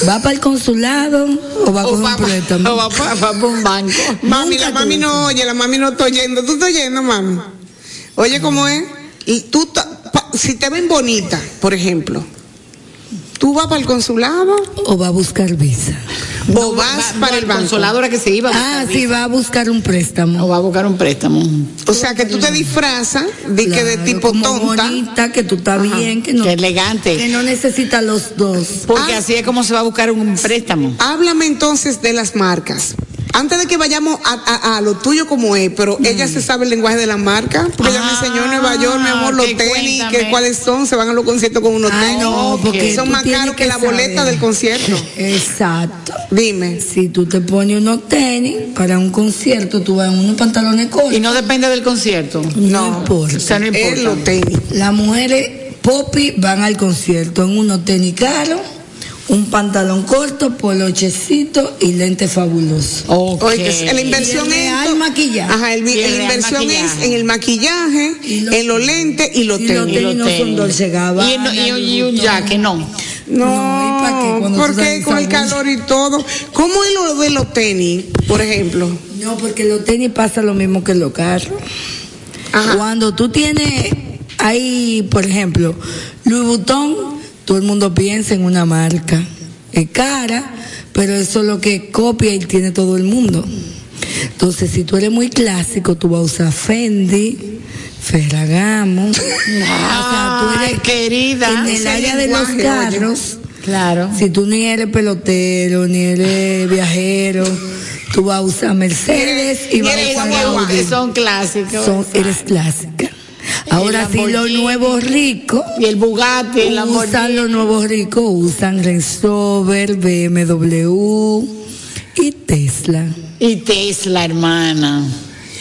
¿va para el consulado o va a coger un préstamo? O va para un banco. Mami, la mami no oye, la mami no está oyendo. ¿Tú estás oyendo, mami? Oye, ¿cómo es? Y tú, ta- pa- si te ven bonita, por ejemplo, ¿tú vas para el consulado O va a buscar visa. O vas para el banco? consolador era que se iba a Ah, buscar sí, visa. va a buscar un préstamo. O va a buscar un préstamo. O sea, que tú te disfrazas de que de Claro, tipo como tonta. bonita, que tú estás bien, que no, Qué elegante. que no necesitas los dos. Porque Ah. así es como se va a buscar un préstamo. Háblame entonces de las marcas. Antes de que vayamos a, a- a lo tuyo como es, pero Mm. ella se sabe el lenguaje de la marca, porque ella me enseñó en Nueva York, mi amor, los Ah, tenis, que cuáles son, se van a los conciertos con unos Ay, tenis. no, porque son más caros que, que la boleta del concierto. Exacto. Dime. Si tú te pones unos tenis para un concierto, tú vas en unos pantalones cortos. Y no depende del concierto. no, importa. O sea, no Es importa. los tenis. Las mujeres popi van al concierto en unos tenis caros, un pantalón corto, polochecito y lentes fabulosos. Ok. Oye, la inversión es. real maquillaje. Ajá, el, el la inversión es en el maquillaje, los- en los lentes y los y los tenis. tenis no son Dolce Gabbana, Y, no- y- y un jaque, no. No, No, ¿y pa' qué? Cuando porque con el calor y todo. ¿Cómo es lo de los tenis, por ejemplo? No, porque los tenis pasa lo mismo que los carros. Ajá. Cuando tú tienes ahí, por ejemplo, Louis Vuitton, todo el mundo piensa en una marca. Es cara, pero eso es lo que copia y tiene todo el mundo. Entonces, si tú eres muy clásico, tú vas a usar Fendi, Ferragamo. o sea, tú eres querida. En el área de los carros. Claro. Si tú ni eres pelotero, ni eres viajero, tú vas a usar Mercedes y Y vas a usar Audi. Son clásicos. Son- eres clásica. Ahora sí, los nuevos ricos Y el Bugatti, el usan los nuevos ricos, usan Range Rover, BMW y Tesla. Y Tesla, hermana.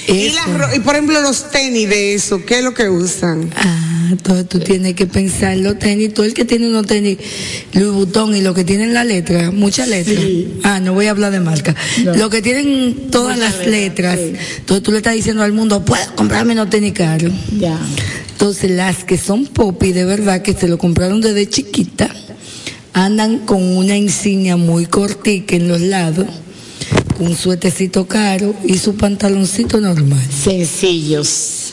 Y, ro- y por ejemplo, los tenis de eso, ¿qué es lo que usan? Ah, entonces tú tienes que pensar en los tenis. Todo el que tiene unos tenis Louis Vuitton y los que tienen la letra, muchas letras. Ah, no voy a hablar de marca. Los que tienen todas las letras. Entonces tú le estás diciendo al mundo, puedo comprarme unos tenis caros. Ya. Entonces las que son popi de verdad, que se lo compraron desde chiquita, andan con una insignia muy cortica en los lados, un suetecito caro y su pantaloncito normal. Sencillos.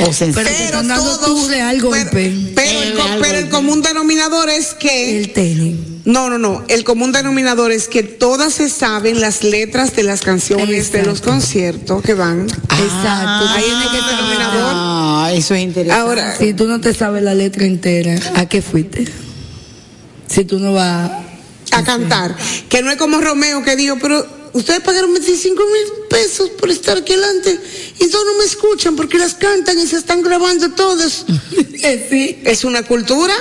O sencillos. Pero te están dando tu real pero, golpe. pero el, El real pero el común denominador es que El tenis. no, no, no. El común denominador es que todas se saben las letras de las canciones de los conciertos que van. Exacto. Ahí que ser denominador. Ah, eso es interesante. Ahora, Si tú no te sabes la letra entera, ¿a qué fuiste? Si tú no vas a cantar. Que no es como Romeo que dijo, pero ustedes pagaron 25 mil pesos por estar aquí adelante y todos no me escuchan porque las cantan y se están grabando todas. sí. Es una cultura,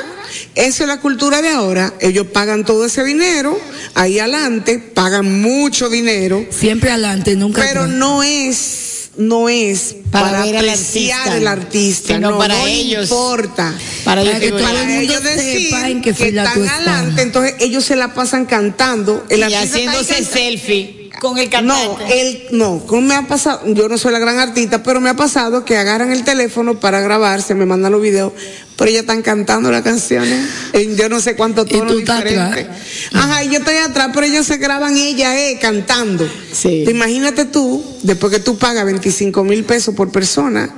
esa es la cultura de ahora. Ellos pagan todo ese dinero, ahí adelante, pagan mucho dinero, siempre adelante, nunca pero atrás. no es no es Para para, ver al apreciar artista, el artista, no, para no ellos. importa. Para Para que todo el Para mundo ellos sepa en que están adelante, entonces ellos se la pasan cantando. El y artista está ahí haciéndose selfie con el No, cantante. él, no, como me ha pasado, yo no soy la gran artista, pero me ha pasado que agarran el teléfono para grabarse, me mandan los videos, pero ellos están cantando las canciones en yo no sé tonos estás diferentes. Ajá, y yo estoy atrás, pero ellos se graban ella, eh, cantando. Sí. Te Imagínate tú, después que tú pagas 25 mil pesos por persona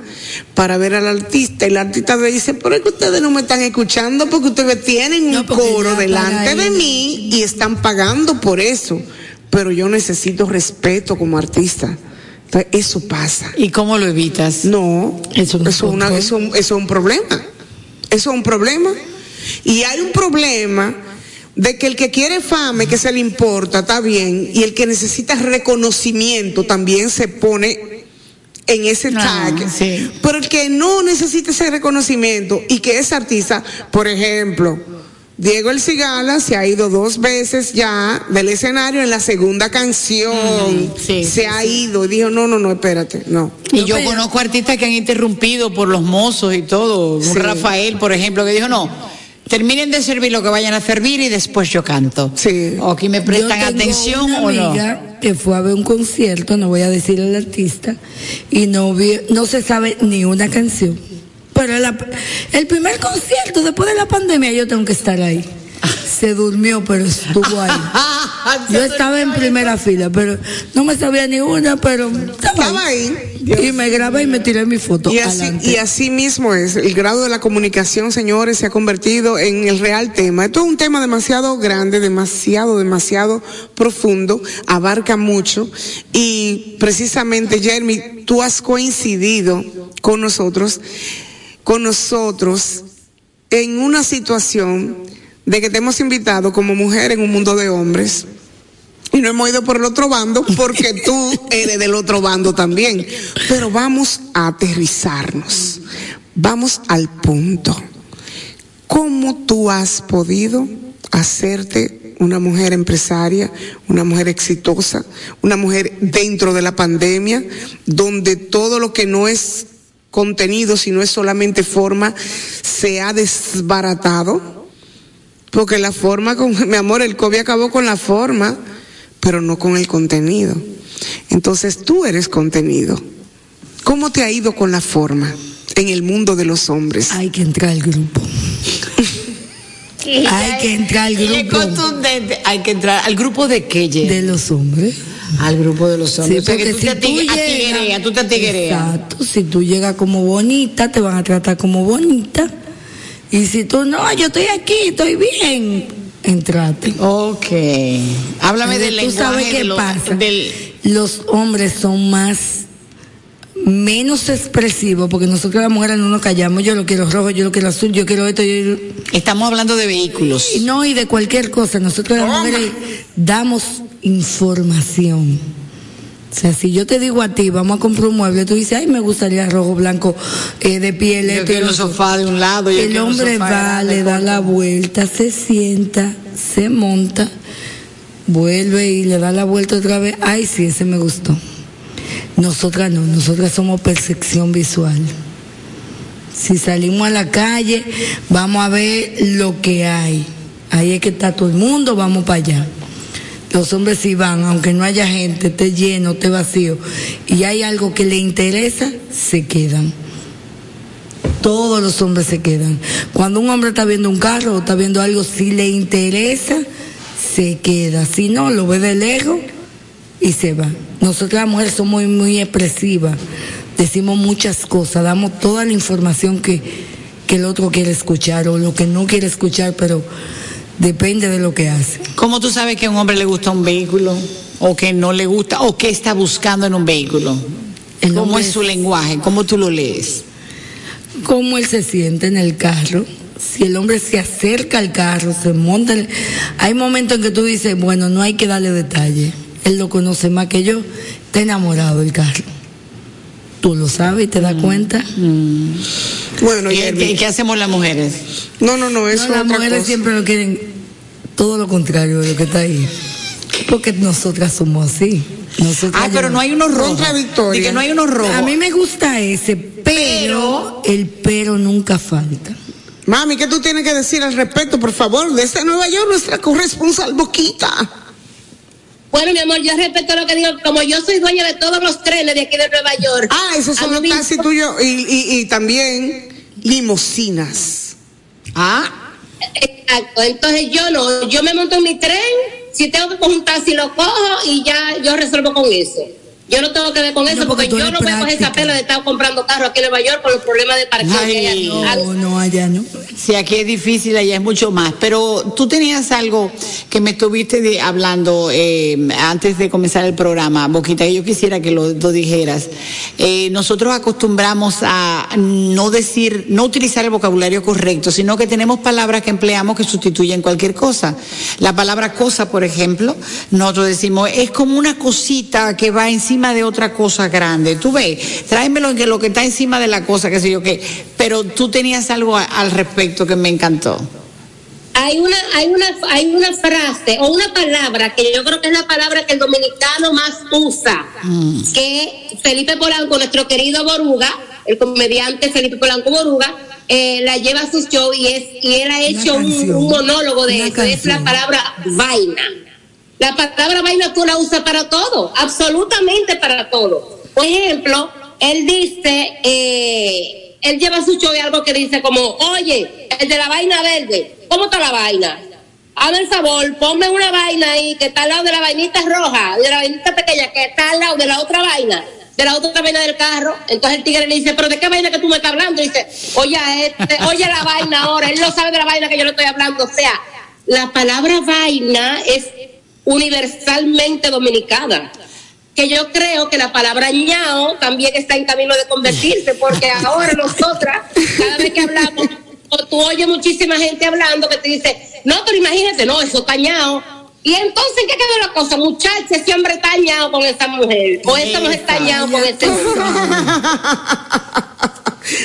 para ver al artista, y el artista te dice, pero es que ustedes no me están escuchando porque ustedes tienen No, un coro ya delante de mí y están pagando por eso. Pero yo necesito respeto como artista. Entonces, eso pasa. ¿Y cómo lo evitas? No, Eso eso, no es una- eso, eso es un problema. Eso es un problema. Y hay un problema de que el que quiere fama y que se le importa, está bien, y el que necesita reconocimiento también se pone en ese Ah, tag, sí. pero el que no necesita ese reconocimiento y que es artista, por ejemplo, Diego El Cigala se ha ido dos veces ya del escenario en la segunda canción, se ha ido y dijo, no, no, no, espérate, no. Y yo conozco artistas que han interrumpido por los mozos y todo. Un Sí. Rafael, por ejemplo, que dijo, no, terminen de servir lo que vayan a servir y después yo canto. Sí. O aquí me prestan Yo tengo atención una o no. amiga que fue a ver un concierto, no voy a decir el artista, y no vi- no se sabe ni una canción. Pero la- el primer concierto después de la pandemia yo tengo que estar ahí. Se durmió, pero estuvo ahí. Yo estaba en primera fila, pero no me sabía ni una, pero estaba, ahí. Y me grabé y me tiré mi foto. Y así, adelante. y así mismo es, el grado de la comunicación, señores, se ha convertido en el real tema. Esto es un tema demasiado grande, demasiado, demasiado profundo, abarca mucho. Y precisamente, Jeremy, tú has coincidido con nosotros, con nosotros, en una situación de que te hemos invitado como mujer en un mundo de hombres. Y no hemos ido por el otro bando porque tú eres del otro bando también. Pero vamos a aterrizarnos. Vamos al punto. ¿Cómo tú has podido hacerte una mujer empresaria, una mujer exitosa, una mujer dentro de la pandemia, donde todo lo que no es contenido, sino es solamente forma, se ha desbaratado? Porque la forma, con, mi amor, el COVID acabó con la forma, pero no con el contenido. Entonces tú eres contenido. ¿Cómo te ha ido con la forma en el mundo de los hombres? Hay que entrar al grupo. Hay que entrar al Y es grupo. contundente. Hay que entrar al grupo de qué, De los hombres. Al grupo de los hombres. Sí, o sea, que porque tú te si tú atiguereas, llegas- tú te atiguereas. Exacto, si tú llegas como bonita, te van a tratar como bonita. Y si tú no, yo estoy aquí, estoy bien, entrate. Ok. Háblame del Tú sabes lenguaje qué de pasa. del- Los hombres son más menos expresivos porque nosotros las mujeres no nos callamos yo lo quiero rojo yo lo quiero azul yo quiero esto yo... estamos hablando de vehículos y no y de cualquier cosa nosotros las mujeres damos información o sea, si yo te digo a ti, vamos a comprar un mueble, tú dices, ay, me gustaría rojo, blanco, eh, de piel. Yo quiero un otro". sofá de un lado, yo El hombre sofá va, le da la vuelta, se sienta, se monta, vuelve y le da la vuelta otra vez. Ay, sí, ese me gustó. Nosotras no, nosotras somos percepción visual. Si salimos a la calle, vamos a ver lo que hay. Ahí es que está todo el mundo, vamos para allá. Los hombres si van, aunque no haya gente, esté lleno, esté vacío, y hay algo que le interesa, se quedan. Todos los hombres se quedan. Cuando un hombre está viendo un carro o está viendo algo, si le interesa, se queda. Si no, lo ve de lejos y se va. Nosotras las mujeres somos muy, muy expresivas, decimos muchas cosas, damos toda la información que, que el otro quiere escuchar o lo que no quiere escuchar, pero depende de lo que hace. ¿Cómo tú sabes que a un hombre le gusta un vehículo o que no le gusta o qué está buscando en un vehículo? ¿Cómo hombre es su lenguaje? ¿Cómo tú lo lees? cómo él se siente en el carro. Si el hombre se acerca al carro, se monta. el- Hay momentos en que tú dices, bueno, no hay que darle detalle. Él lo conoce más que yo. Está enamorado del carro. Tú lo sabes y te Mm. das cuenta. Bueno, ¿Y qué, qué hacemos las mujeres? No, no, no, eso No, es las otra mujeres cosa. siempre lo quieren todo lo contrario de lo que está ahí. Porque nosotras somos así. Nosotras Ah, pero no hay unos rojos. Di que no hay unos rojos. A mí me gusta ese, pero el pero nunca falta. Mami, ¿qué tú tienes que decir al respecto, por favor? Desde Nueva York, nuestra corresponsal Boquita. Bueno, mi amor, yo respeto lo que digo, como yo soy dueña de todos los trenes de aquí de Nueva York. Ah, esos son los taxis tuyos y, y, y también limosinas. Ah. Exacto, entonces yo no, yo me monto en mi tren, si tengo que coger un taxi lo cojo y ya yo resuelvo con eso. Yo no tengo que ver con eso No, porque yo no voy a coger esa pela de estar comprando carro aquí en Nueva York con los problemas de parqueo que hay aquí. No, no, allá no. Sí, aquí es difícil, allá es mucho más. Pero tú tenías algo que me estuviste de- hablando eh, antes de comenzar el programa, Boquita, que yo quisiera que lo, lo dijeras. Eh, nosotros acostumbramos a no decir, no utilizar el vocabulario correcto, sino que tenemos palabras que empleamos que sustituyen cualquier cosa. La palabra cosa, por ejemplo, nosotros decimos, es como una cosita que va encima encima de otra cosa grande. Tú ves, tráemelo en que lo que está encima de la cosa, qué sé yo qué. Pero tú tenías algo a- al respecto que me encantó. Hay una, hay una, hay una frase o una palabra que yo creo que es la palabra que el dominicano más usa, que Felipe Polanco, nuestro querido Boruga, el comediante Felipe Polanco Boruga, eh, la lleva a su show y es y él ha hecho un, monólogo de una eso, es la palabra vaina. La palabra vaina tú la usas para todo, absolutamente para todo. Por ejemplo, él dice, eh, él lleva su show y algo que dice como, oye, el de la vaina verde, ¿cómo está la vaina? Hazme el favor, ponme una vaina ahí que está al lado de la vainita roja, de la vainita pequeña que está al lado de la otra vaina, de la otra vaina del carro. Entonces el tigre le dice, pero ¿de qué vaina que tú me estás hablando? Y dice, oye, este, oye la vaina ahora, él no sabe de la vaina que yo le estoy hablando. O sea, la palabra vaina es universalmente dominicana. Que yo creo que la palabra ñao también está en camino de convertirse, porque ahora nosotras, cada vez que hablamos, tú oyes muchísima gente hablando que te dice, no, pero imagínate, no, eso está ñao. Y entonces, ¿en qué quedó la cosa? Muchacha, ese hombre está ñao con esa mujer, o esa mujer está ñao con ese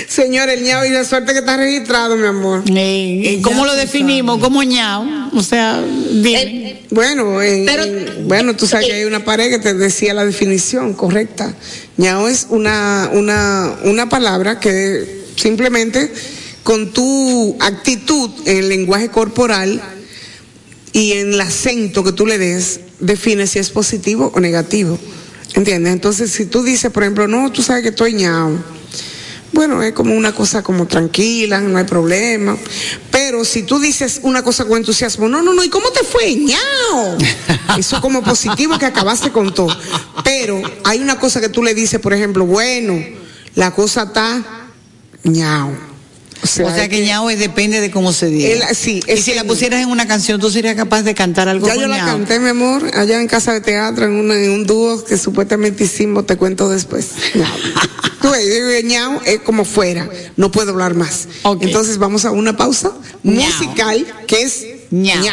Señor, el ñao y la suerte que está registrado, mi amor. ¿Y cómo lo definimos? ¿Cómo ñao? O sea, dime. Bueno, en- en- bueno, tú sabes que hay una pared que te decía la definición correcta. ñao es una, una, una palabra que simplemente con tu actitud en el lenguaje corporal y en el acento que tú le des, define si es positivo o negativo. ¿Entiendes? Entonces, si tú dices, por ejemplo, no, tú sabes que estoy ñao. Bueno, es como una cosa como tranquila, no hay problema. Pero si tú dices una cosa con entusiasmo, no, no, no, ¿y cómo te fue? ¡Ñao! Eso como positivo que acabaste con todo. Pero hay una cosa que tú le dices, por ejemplo, bueno, la cosa está ñao. O sea, que ñao es- depende de cómo se diga. El- sí, y si la pusieras en una canción, tú serías capaz de cantar algo Ya con yo la ñao? canté, mi amor, allá en casa de teatro, en, una- en un dúo que supuestamente hicimos, te cuento después. Ñao. Tú ves, yo digo, ñao es como fuera, no puedo hablar más. Entonces vamos a una pausa musical que es ñao.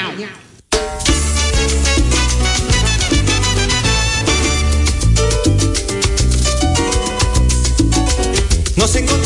Nos encontramos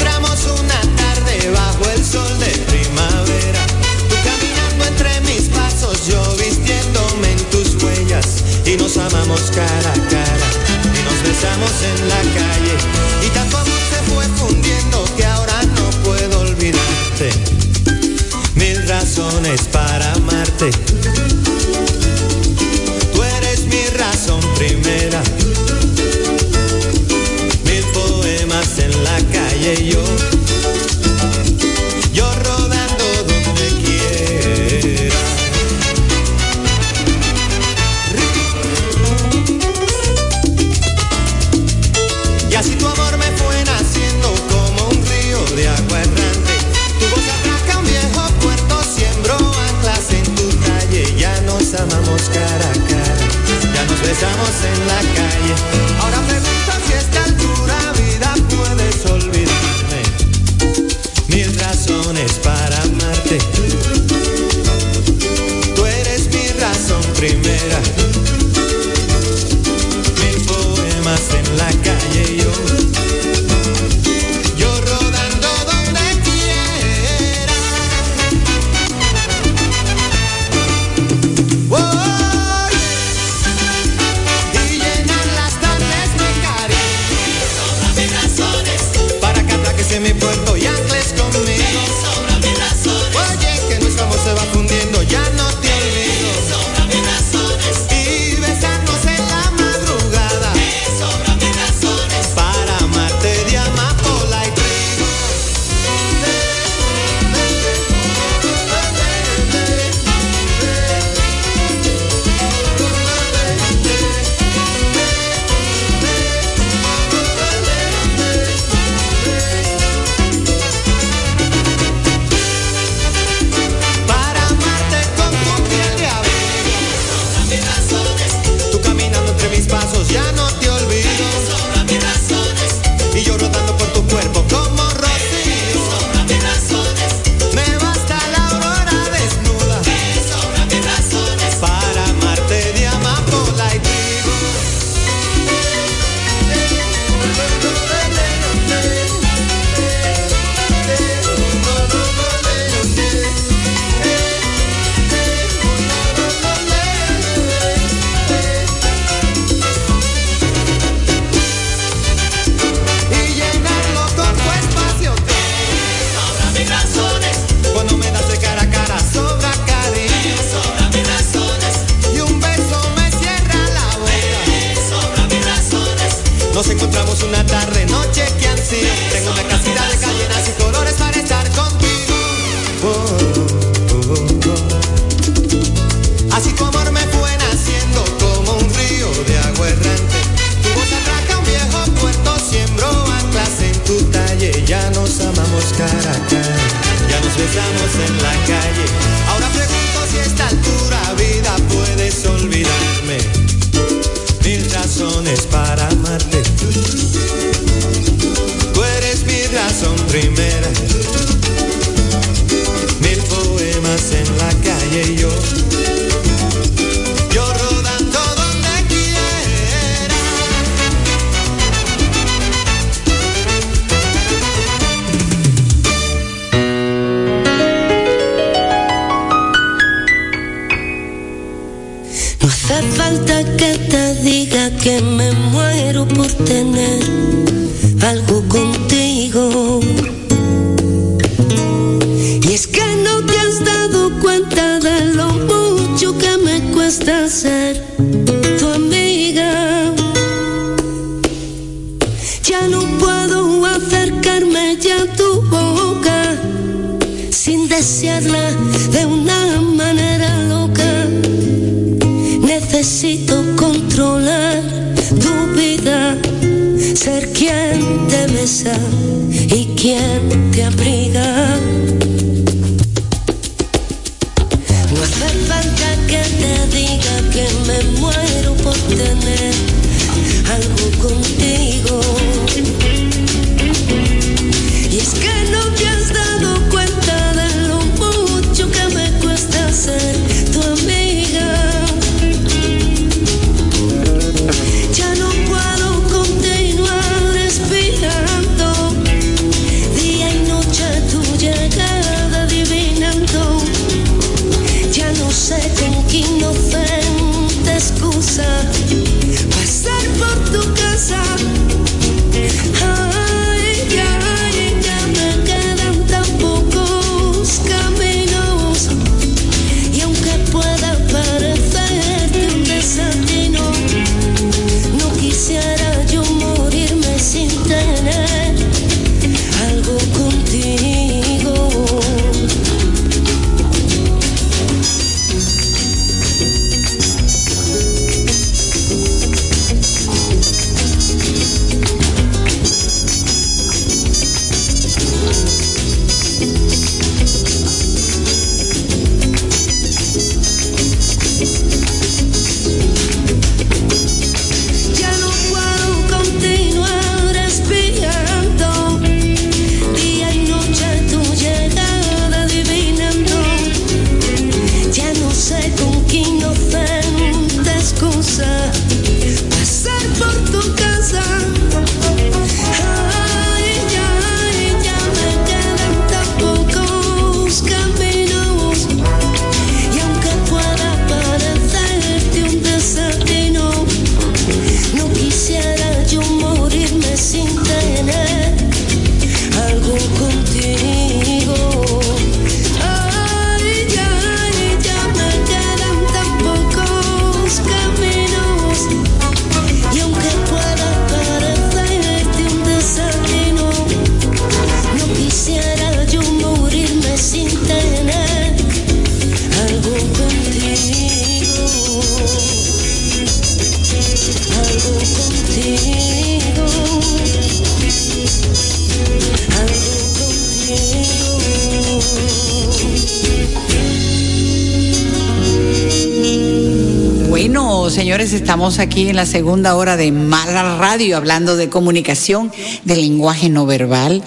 estamos aquí en la segunda hora de Mala Radio hablando de comunicación, del lenguaje no verbal,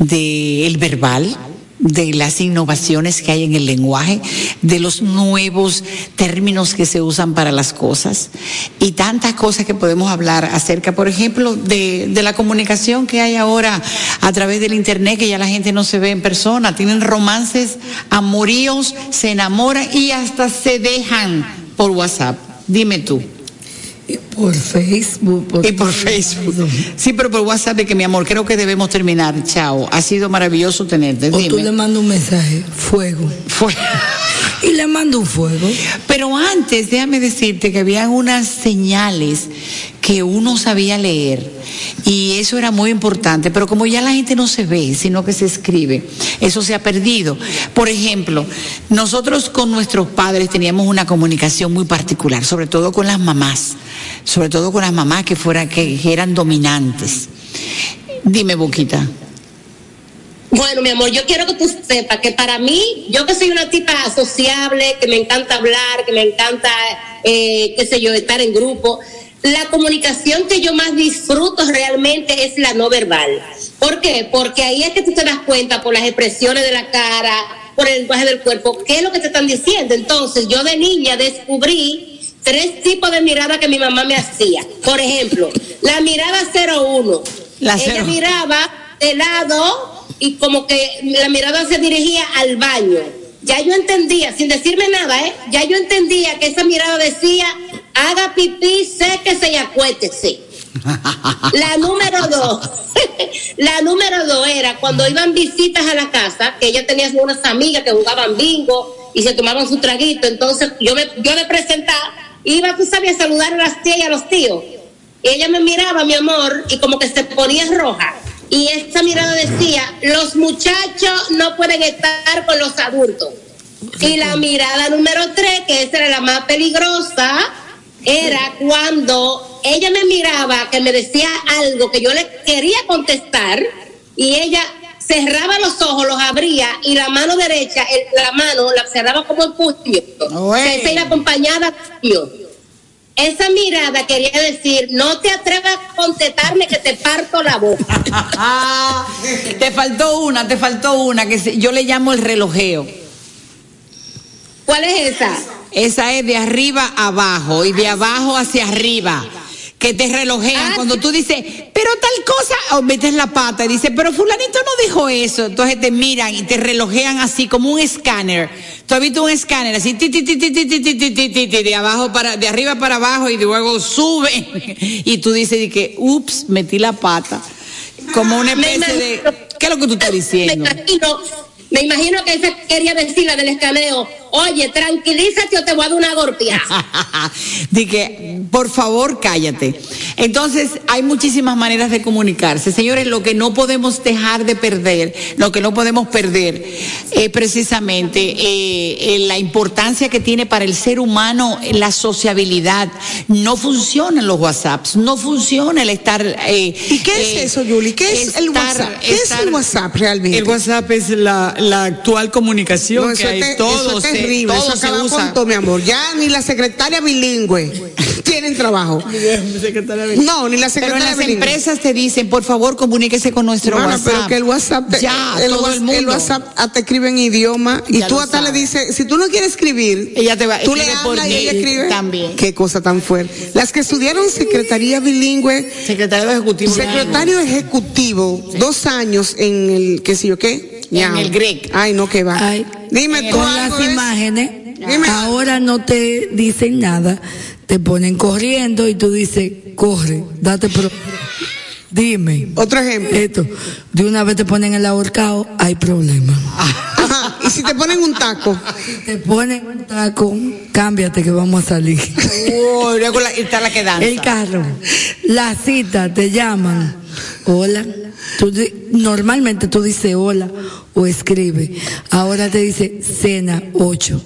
del verbal, de las innovaciones que hay en el lenguaje, de los nuevos términos que se usan para las cosas y tantas cosas que podemos hablar acerca, por ejemplo, de, de la comunicación que hay ahora a través del Internet, que ya la gente no se ve en persona, tienen romances, amoríos, se enamoran y hasta se dejan por WhatsApp. Dime tú. Por Facebook. y por Facebook. Sí, pero por WhatsApp que mi amor, creo que debemos terminar. Chao. Ha sido maravilloso tenerte. O tú le mandas un mensaje, fuego. Fuego. Le mando un fuego. Pero antes, déjame decirte que habían unas señales que uno sabía leer y eso era muy importante, pero como ya la gente no se ve, sino que se escribe, eso se ha perdido. Por ejemplo, nosotros con nuestros padres teníamos una comunicación muy particular, sobre todo con las mamás, sobre todo con las mamás que fueran que, que eran dominantes. Dime, Boquita. Bueno, mi amor, yo quiero que tú sepas que para mí, yo que soy una tipa sociable, que me encanta hablar, que me encanta, eh, qué sé yo, estar en grupo, la comunicación que yo más disfruto realmente es la no verbal. ¿Por qué? Porque ahí es que tú te das cuenta por las expresiones de la cara, por el lenguaje del cuerpo, qué es lo que te están diciendo. Entonces, yo de niña descubrí tres tipos de mirada que mi mamá me hacía. Por ejemplo, la mirada 01. La Ella cero. miraba de lado y como que la mirada se dirigía al baño. Ya yo entendía, sin decirme nada, ¿eh? Ya yo entendía que esa mirada decía, haga pipí, séquese y acuéstese. La número dos, la número dos era cuando iban visitas a la casa, que ella tenía unas amigas que jugaban bingo y se tomaban su traguito, entonces yo me, yo me presentaba, iba, tú sabías, a saludar a las tías y a los tíos. Y ella me miraba, mi amor, y como que se ponía roja. Y esa mirada decía, los muchachos no pueden estar con los adultos. Y la mirada número tres, que esa era la más peligrosa, era cuando ella me miraba, que me decía algo que yo le quería contestar, y ella cerraba los ojos, los abría, y la mano derecha, el- la mano la cerraba como el puño. Que esa iba acompañada puño. Esa mirada quería decir, no te atrevas a contestarme que te parto la boca. te faltó una, te faltó una que yo le llamo el relojeo. ¿Cuál es esa? Esa es de arriba a abajo y de abajo hacia arriba. Que te relojean cuando tú dices, pero tal cosa, o metes la pata y dices, pero fulanito no dijo eso. Entonces te miran y te relojean así como un escáner. Tú has visto un escáner así, ti, ti, ti, ti, ti, ti, ti, ti, ti, ti, ti, de abajo para, de arriba para abajo y luego sube. Y tú dices de que, ups, metí la pata. Como una especie de, ¿qué es lo que tú estás Me diciendo? imagino, me imagino que esa quería decir la del escaneo. Oye, tranquilízate o te voy a dar una golpeada. Dije, por favor, cállate. Entonces, hay muchísimas maneras de comunicarse. Señores, lo que no podemos dejar de perder, lo que no podemos perder, es precisamente eh, eh, la importancia que tiene para el ser humano la sociabilidad. No funcionan los WhatsApps, no funciona el estar. ¿Y qué es eso, Yuli? ¿Qué es el WhatsApp? ¿Qué es el WhatsApp realmente? El WhatsApp es la, la actual comunicación No, que hay. es te- todo eso es se- terrible, todo eso se usa. todo, mi amor. Ya ni la secretaria bilingüe tienen trabajo. No, ni la Pero en secretaria las bilingüe. empresas te dicen, por favor, comuníquese con nuestro WhatsApp. pero que el WhatsApp, te, ya, el, todo el mundo. el WhatsApp te escribe en idioma y Ya tú hasta le dices, si tú no quieres escribir, ella te va, tú le hablas y ella escribe. también. Qué cosa tan fuerte. Las que estudiaron secretaría bilingüe, secretario ejecutivo, secretario ejecutivo, dos años en el, qué sé yo qué, En el GREC. Ay, no que va. Dime tú Con algo las imágenes, Dime. ahora no te dicen nada, te ponen corriendo y tú dices, corre, date pro. Dime. Otro ejemplo. Esto, de una vez te ponen el ahorcado, hay problema. Y si te ponen un taco. Te ponen un taco, cámbiate que vamos a salir. Oh, luego la- está la que danza. El carro, la cita, te llaman. Hola. Tú normalmente tú dices hola o escribe. Ahora te dice cena 8.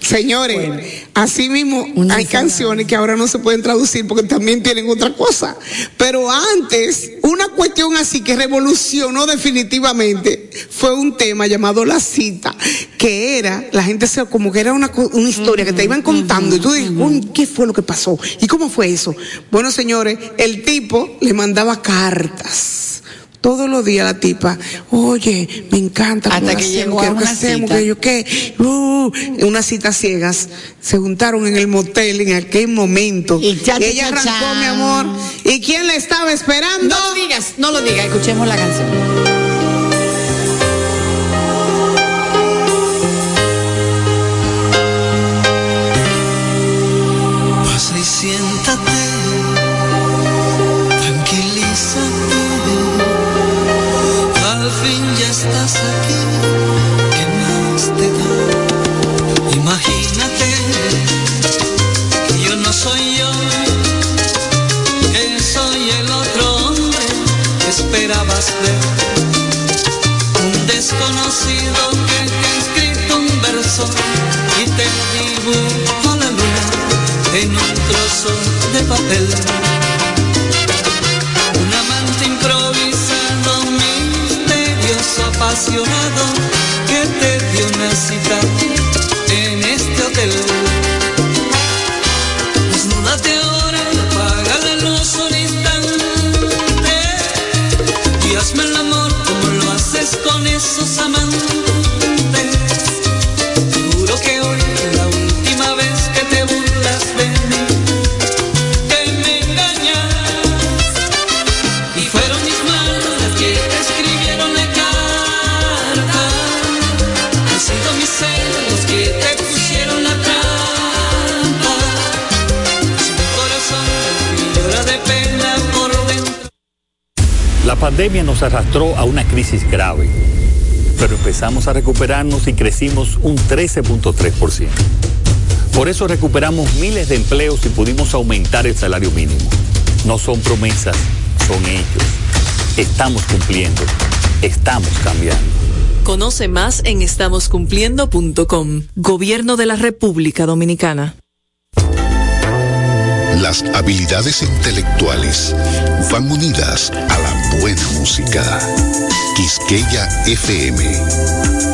Señores, así mismo hay canciones que ahora no se pueden traducir porque también tienen otra cosa. Pero antes, una cuestión así que revolucionó definitivamente fue un tema llamado la cita, que era, la gente se, como que era una, una historia que te iban contando y tú dices, "Uy, ¿qué fue lo que pasó? ¿Y cómo fue eso? Bueno, señores, el tipo le mandaba cartas. Todos los días la tipa, oye, me encanta. Hasta que hacemos, llegó a que una hacemos, cita. que yo qué, uh, unas citas ciegas, se juntaron en el motel en aquel momento. Y, cha, ella arrancó, mi amor. ¿Y quién la estaba esperando? No lo digas, no lo digas, escuchemos la canción. desconocido que te ha escrito un verso y te dibujo la luna en un trozo de papel. Un amante improvisado, misterioso, apasionado, que te dio una cita pandemia nos arrastró a una crisis grave, pero empezamos a recuperarnos y crecimos un 13.3%. Por eso recuperamos miles de empleos y pudimos aumentar el salario mínimo. No son promesas, son ellos. Estamos cumpliendo. Estamos cambiando. Conoce más en estamoscumpliendo.com. Gobierno de la República Dominicana. Las habilidades intelectuales van unidas a buena música. Quisqueya FM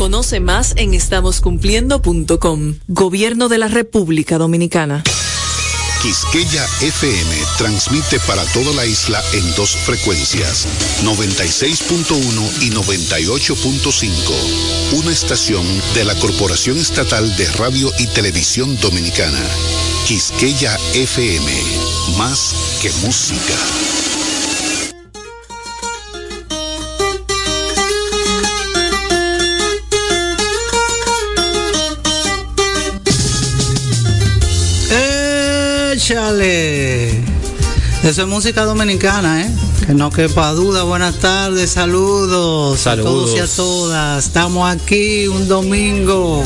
Conoce más en estamoscumpliendo.com. Gobierno de la República Dominicana. Quisqueya FM transmite para toda la isla en dos frecuencias, 96.1 y 98.5. Una estación de la Corporación Estatal de Radio y Televisión Dominicana. Quisqueya FM, más que música. Eso es música dominicana, ¿eh? Que no quepa duda. Buenas tardes, saludos, a todos y a todas. Estamos aquí un domingo,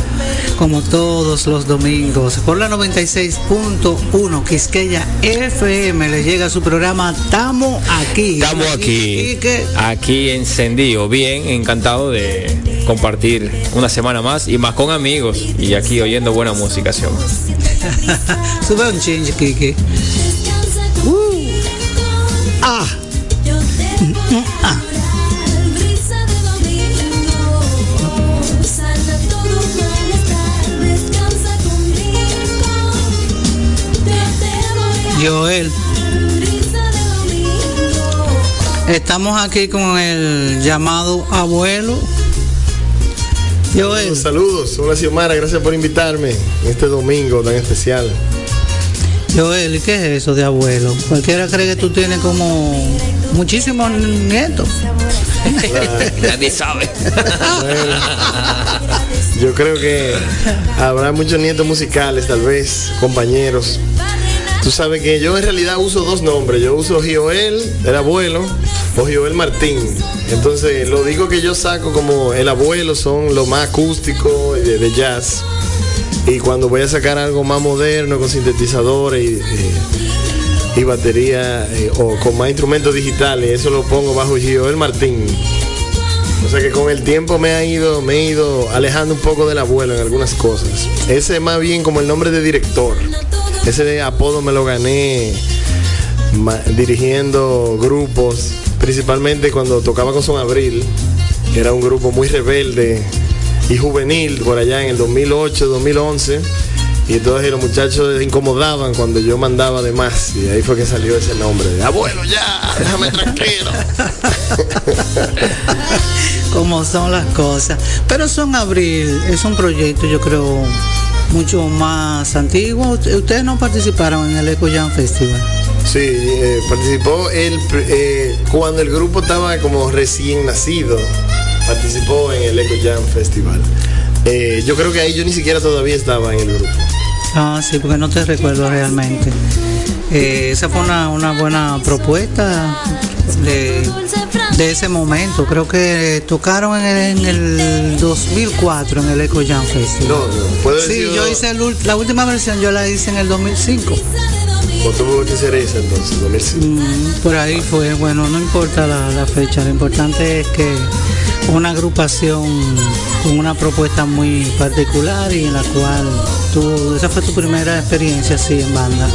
como todos los domingos, por la 96.1 Quisqueya FM. Le llega su programa Estamos aquí. Estamos aquí, aquí encendido, bien, encantado de compartir una semana más y más con amigos y aquí oyendo buena música, ¿sí? Sube un chinche, Kiki. Ah. Joel. Estamos aquí con el llamado abuelo. Saludos, saludos. Hola Xiomara, gracias por invitarme este domingo tan especial. Joel, ¿y qué es eso de abuelo? Cualquiera cree que tú tienes como muchísimos nietos. Nadie sabe. Bueno, yo creo que habrá muchos nietos musicales, tal vez, compañeros. Tú sabes que yo en realidad uso dos nombres. Yo uso Joel, el abuelo, o Joel Martín. Entonces, lo digo que yo saco como el abuelo son lo más acústico de, de jazz. Y cuando voy a sacar algo más moderno con sintetizadores y, eh, batería eh, o con más instrumentos digitales, eso lo pongo bajo Joel Martín. O sea que con el tiempo me ha ido, me he ido alejando un poco del abuelo en algunas cosas. Ese es más bien como el nombre de director. Ese apodo me lo gané dirigiendo grupos, principalmente cuando tocaba con Son Abril, que era un grupo muy rebelde y juvenil por allá en el 2008, 2011. Y entonces los muchachos incomodaban cuando yo mandaba de más. Y ahí fue que salió ese nombre. de, Abuelo, ya, déjame tranquilo. como son las cosas. Pero Son Abril es un proyecto, yo creo, mucho más antiguo. Ustedes no participaron en el Eco Jam Festival. Sí, eh, participó él eh, cuando el grupo estaba como recién nacido. Participó en el Eco Jam Festival. Eh, yo creo que ahí yo ni siquiera todavía estaba en el grupo. Ah, sí, porque no te recuerdo realmente. Eh, esa fue una, una buena propuesta de, de ese momento. Creo que tocaron en el, en el 2004 en el Eco Jam Festival. No, no, puedo Sí, decir. yo hice el la última versión, yo la hice en el 2005. O tuvo que ser esa entonces, 2005. Mm, por ahí fue, bueno, no importa la, la fecha, lo importante es que una agrupación con una propuesta muy particular y en la cual tú, esa fue tu primera experiencia así en banda.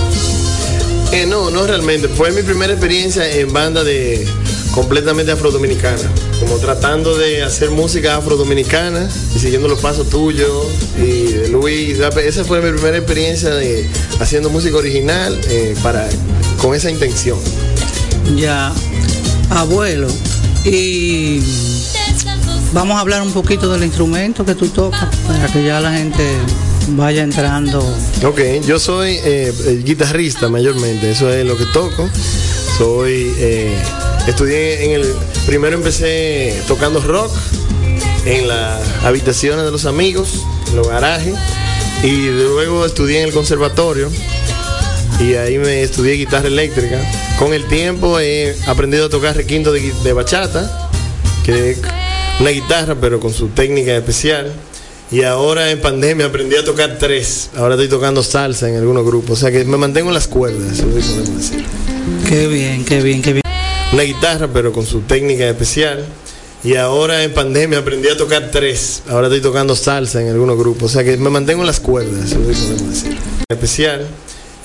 Eh, no, no realmente. Fue mi primera experiencia en banda de completamente afrodominicana. Como tratando de hacer música afrodominicana y siguiendo los pasos tuyos y de Luis. Esa fue mi primera experiencia de haciendo música original eh, para con esa intención. Ya, abuelo, y vamos a hablar un poquito del instrumento que tú tocas para que ya la gente vaya entrando. Ok, yo soy eh, eh, guitarrista mayormente, eso es lo que toco. Soy, eh, estudié en el, primero empecé tocando rock en las habitaciones de los amigos, en los garajes, y luego estudié en el conservatorio y ahí me estudié guitarra eléctrica. Con el tiempo he aprendido a tocar requinto de, de bachata, que una guitarra pero con su técnica especial. Y ahora en pandemia aprendí a tocar tres. Ahora estoy tocando salsa en algunos grupos. O sea que me mantengo en las cuerdas. eso sí podemos decir. Qué bien, qué bien, qué bien. Una guitarra, pero con su técnica especial. Y ahora en pandemia aprendí a tocar tres. Ahora estoy tocando salsa en algunos grupos. O sea que me mantengo en las cuerdas. eso sí podemos decir. Especial.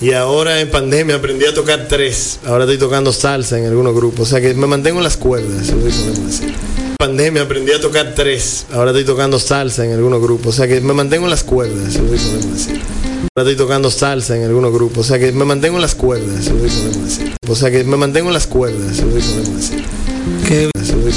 Y ahora en pandemia aprendí a tocar tres. Ahora estoy tocando salsa en algunos grupos. O sea que me mantengo en las cuerdas. eso sí podemos decir. Pandemia aprendí a tocar tres. Ahora estoy tocando salsa en algunos grupos. O sea que me mantengo en las cuerdas. podemos decir. Ahora estoy tocando salsa en algunos grupos. O sea que me mantengo en las cuerdas. sí podemos decir. O sea que me mantengo en las cuerdas. eso sí podemos decir. Qué Eso sí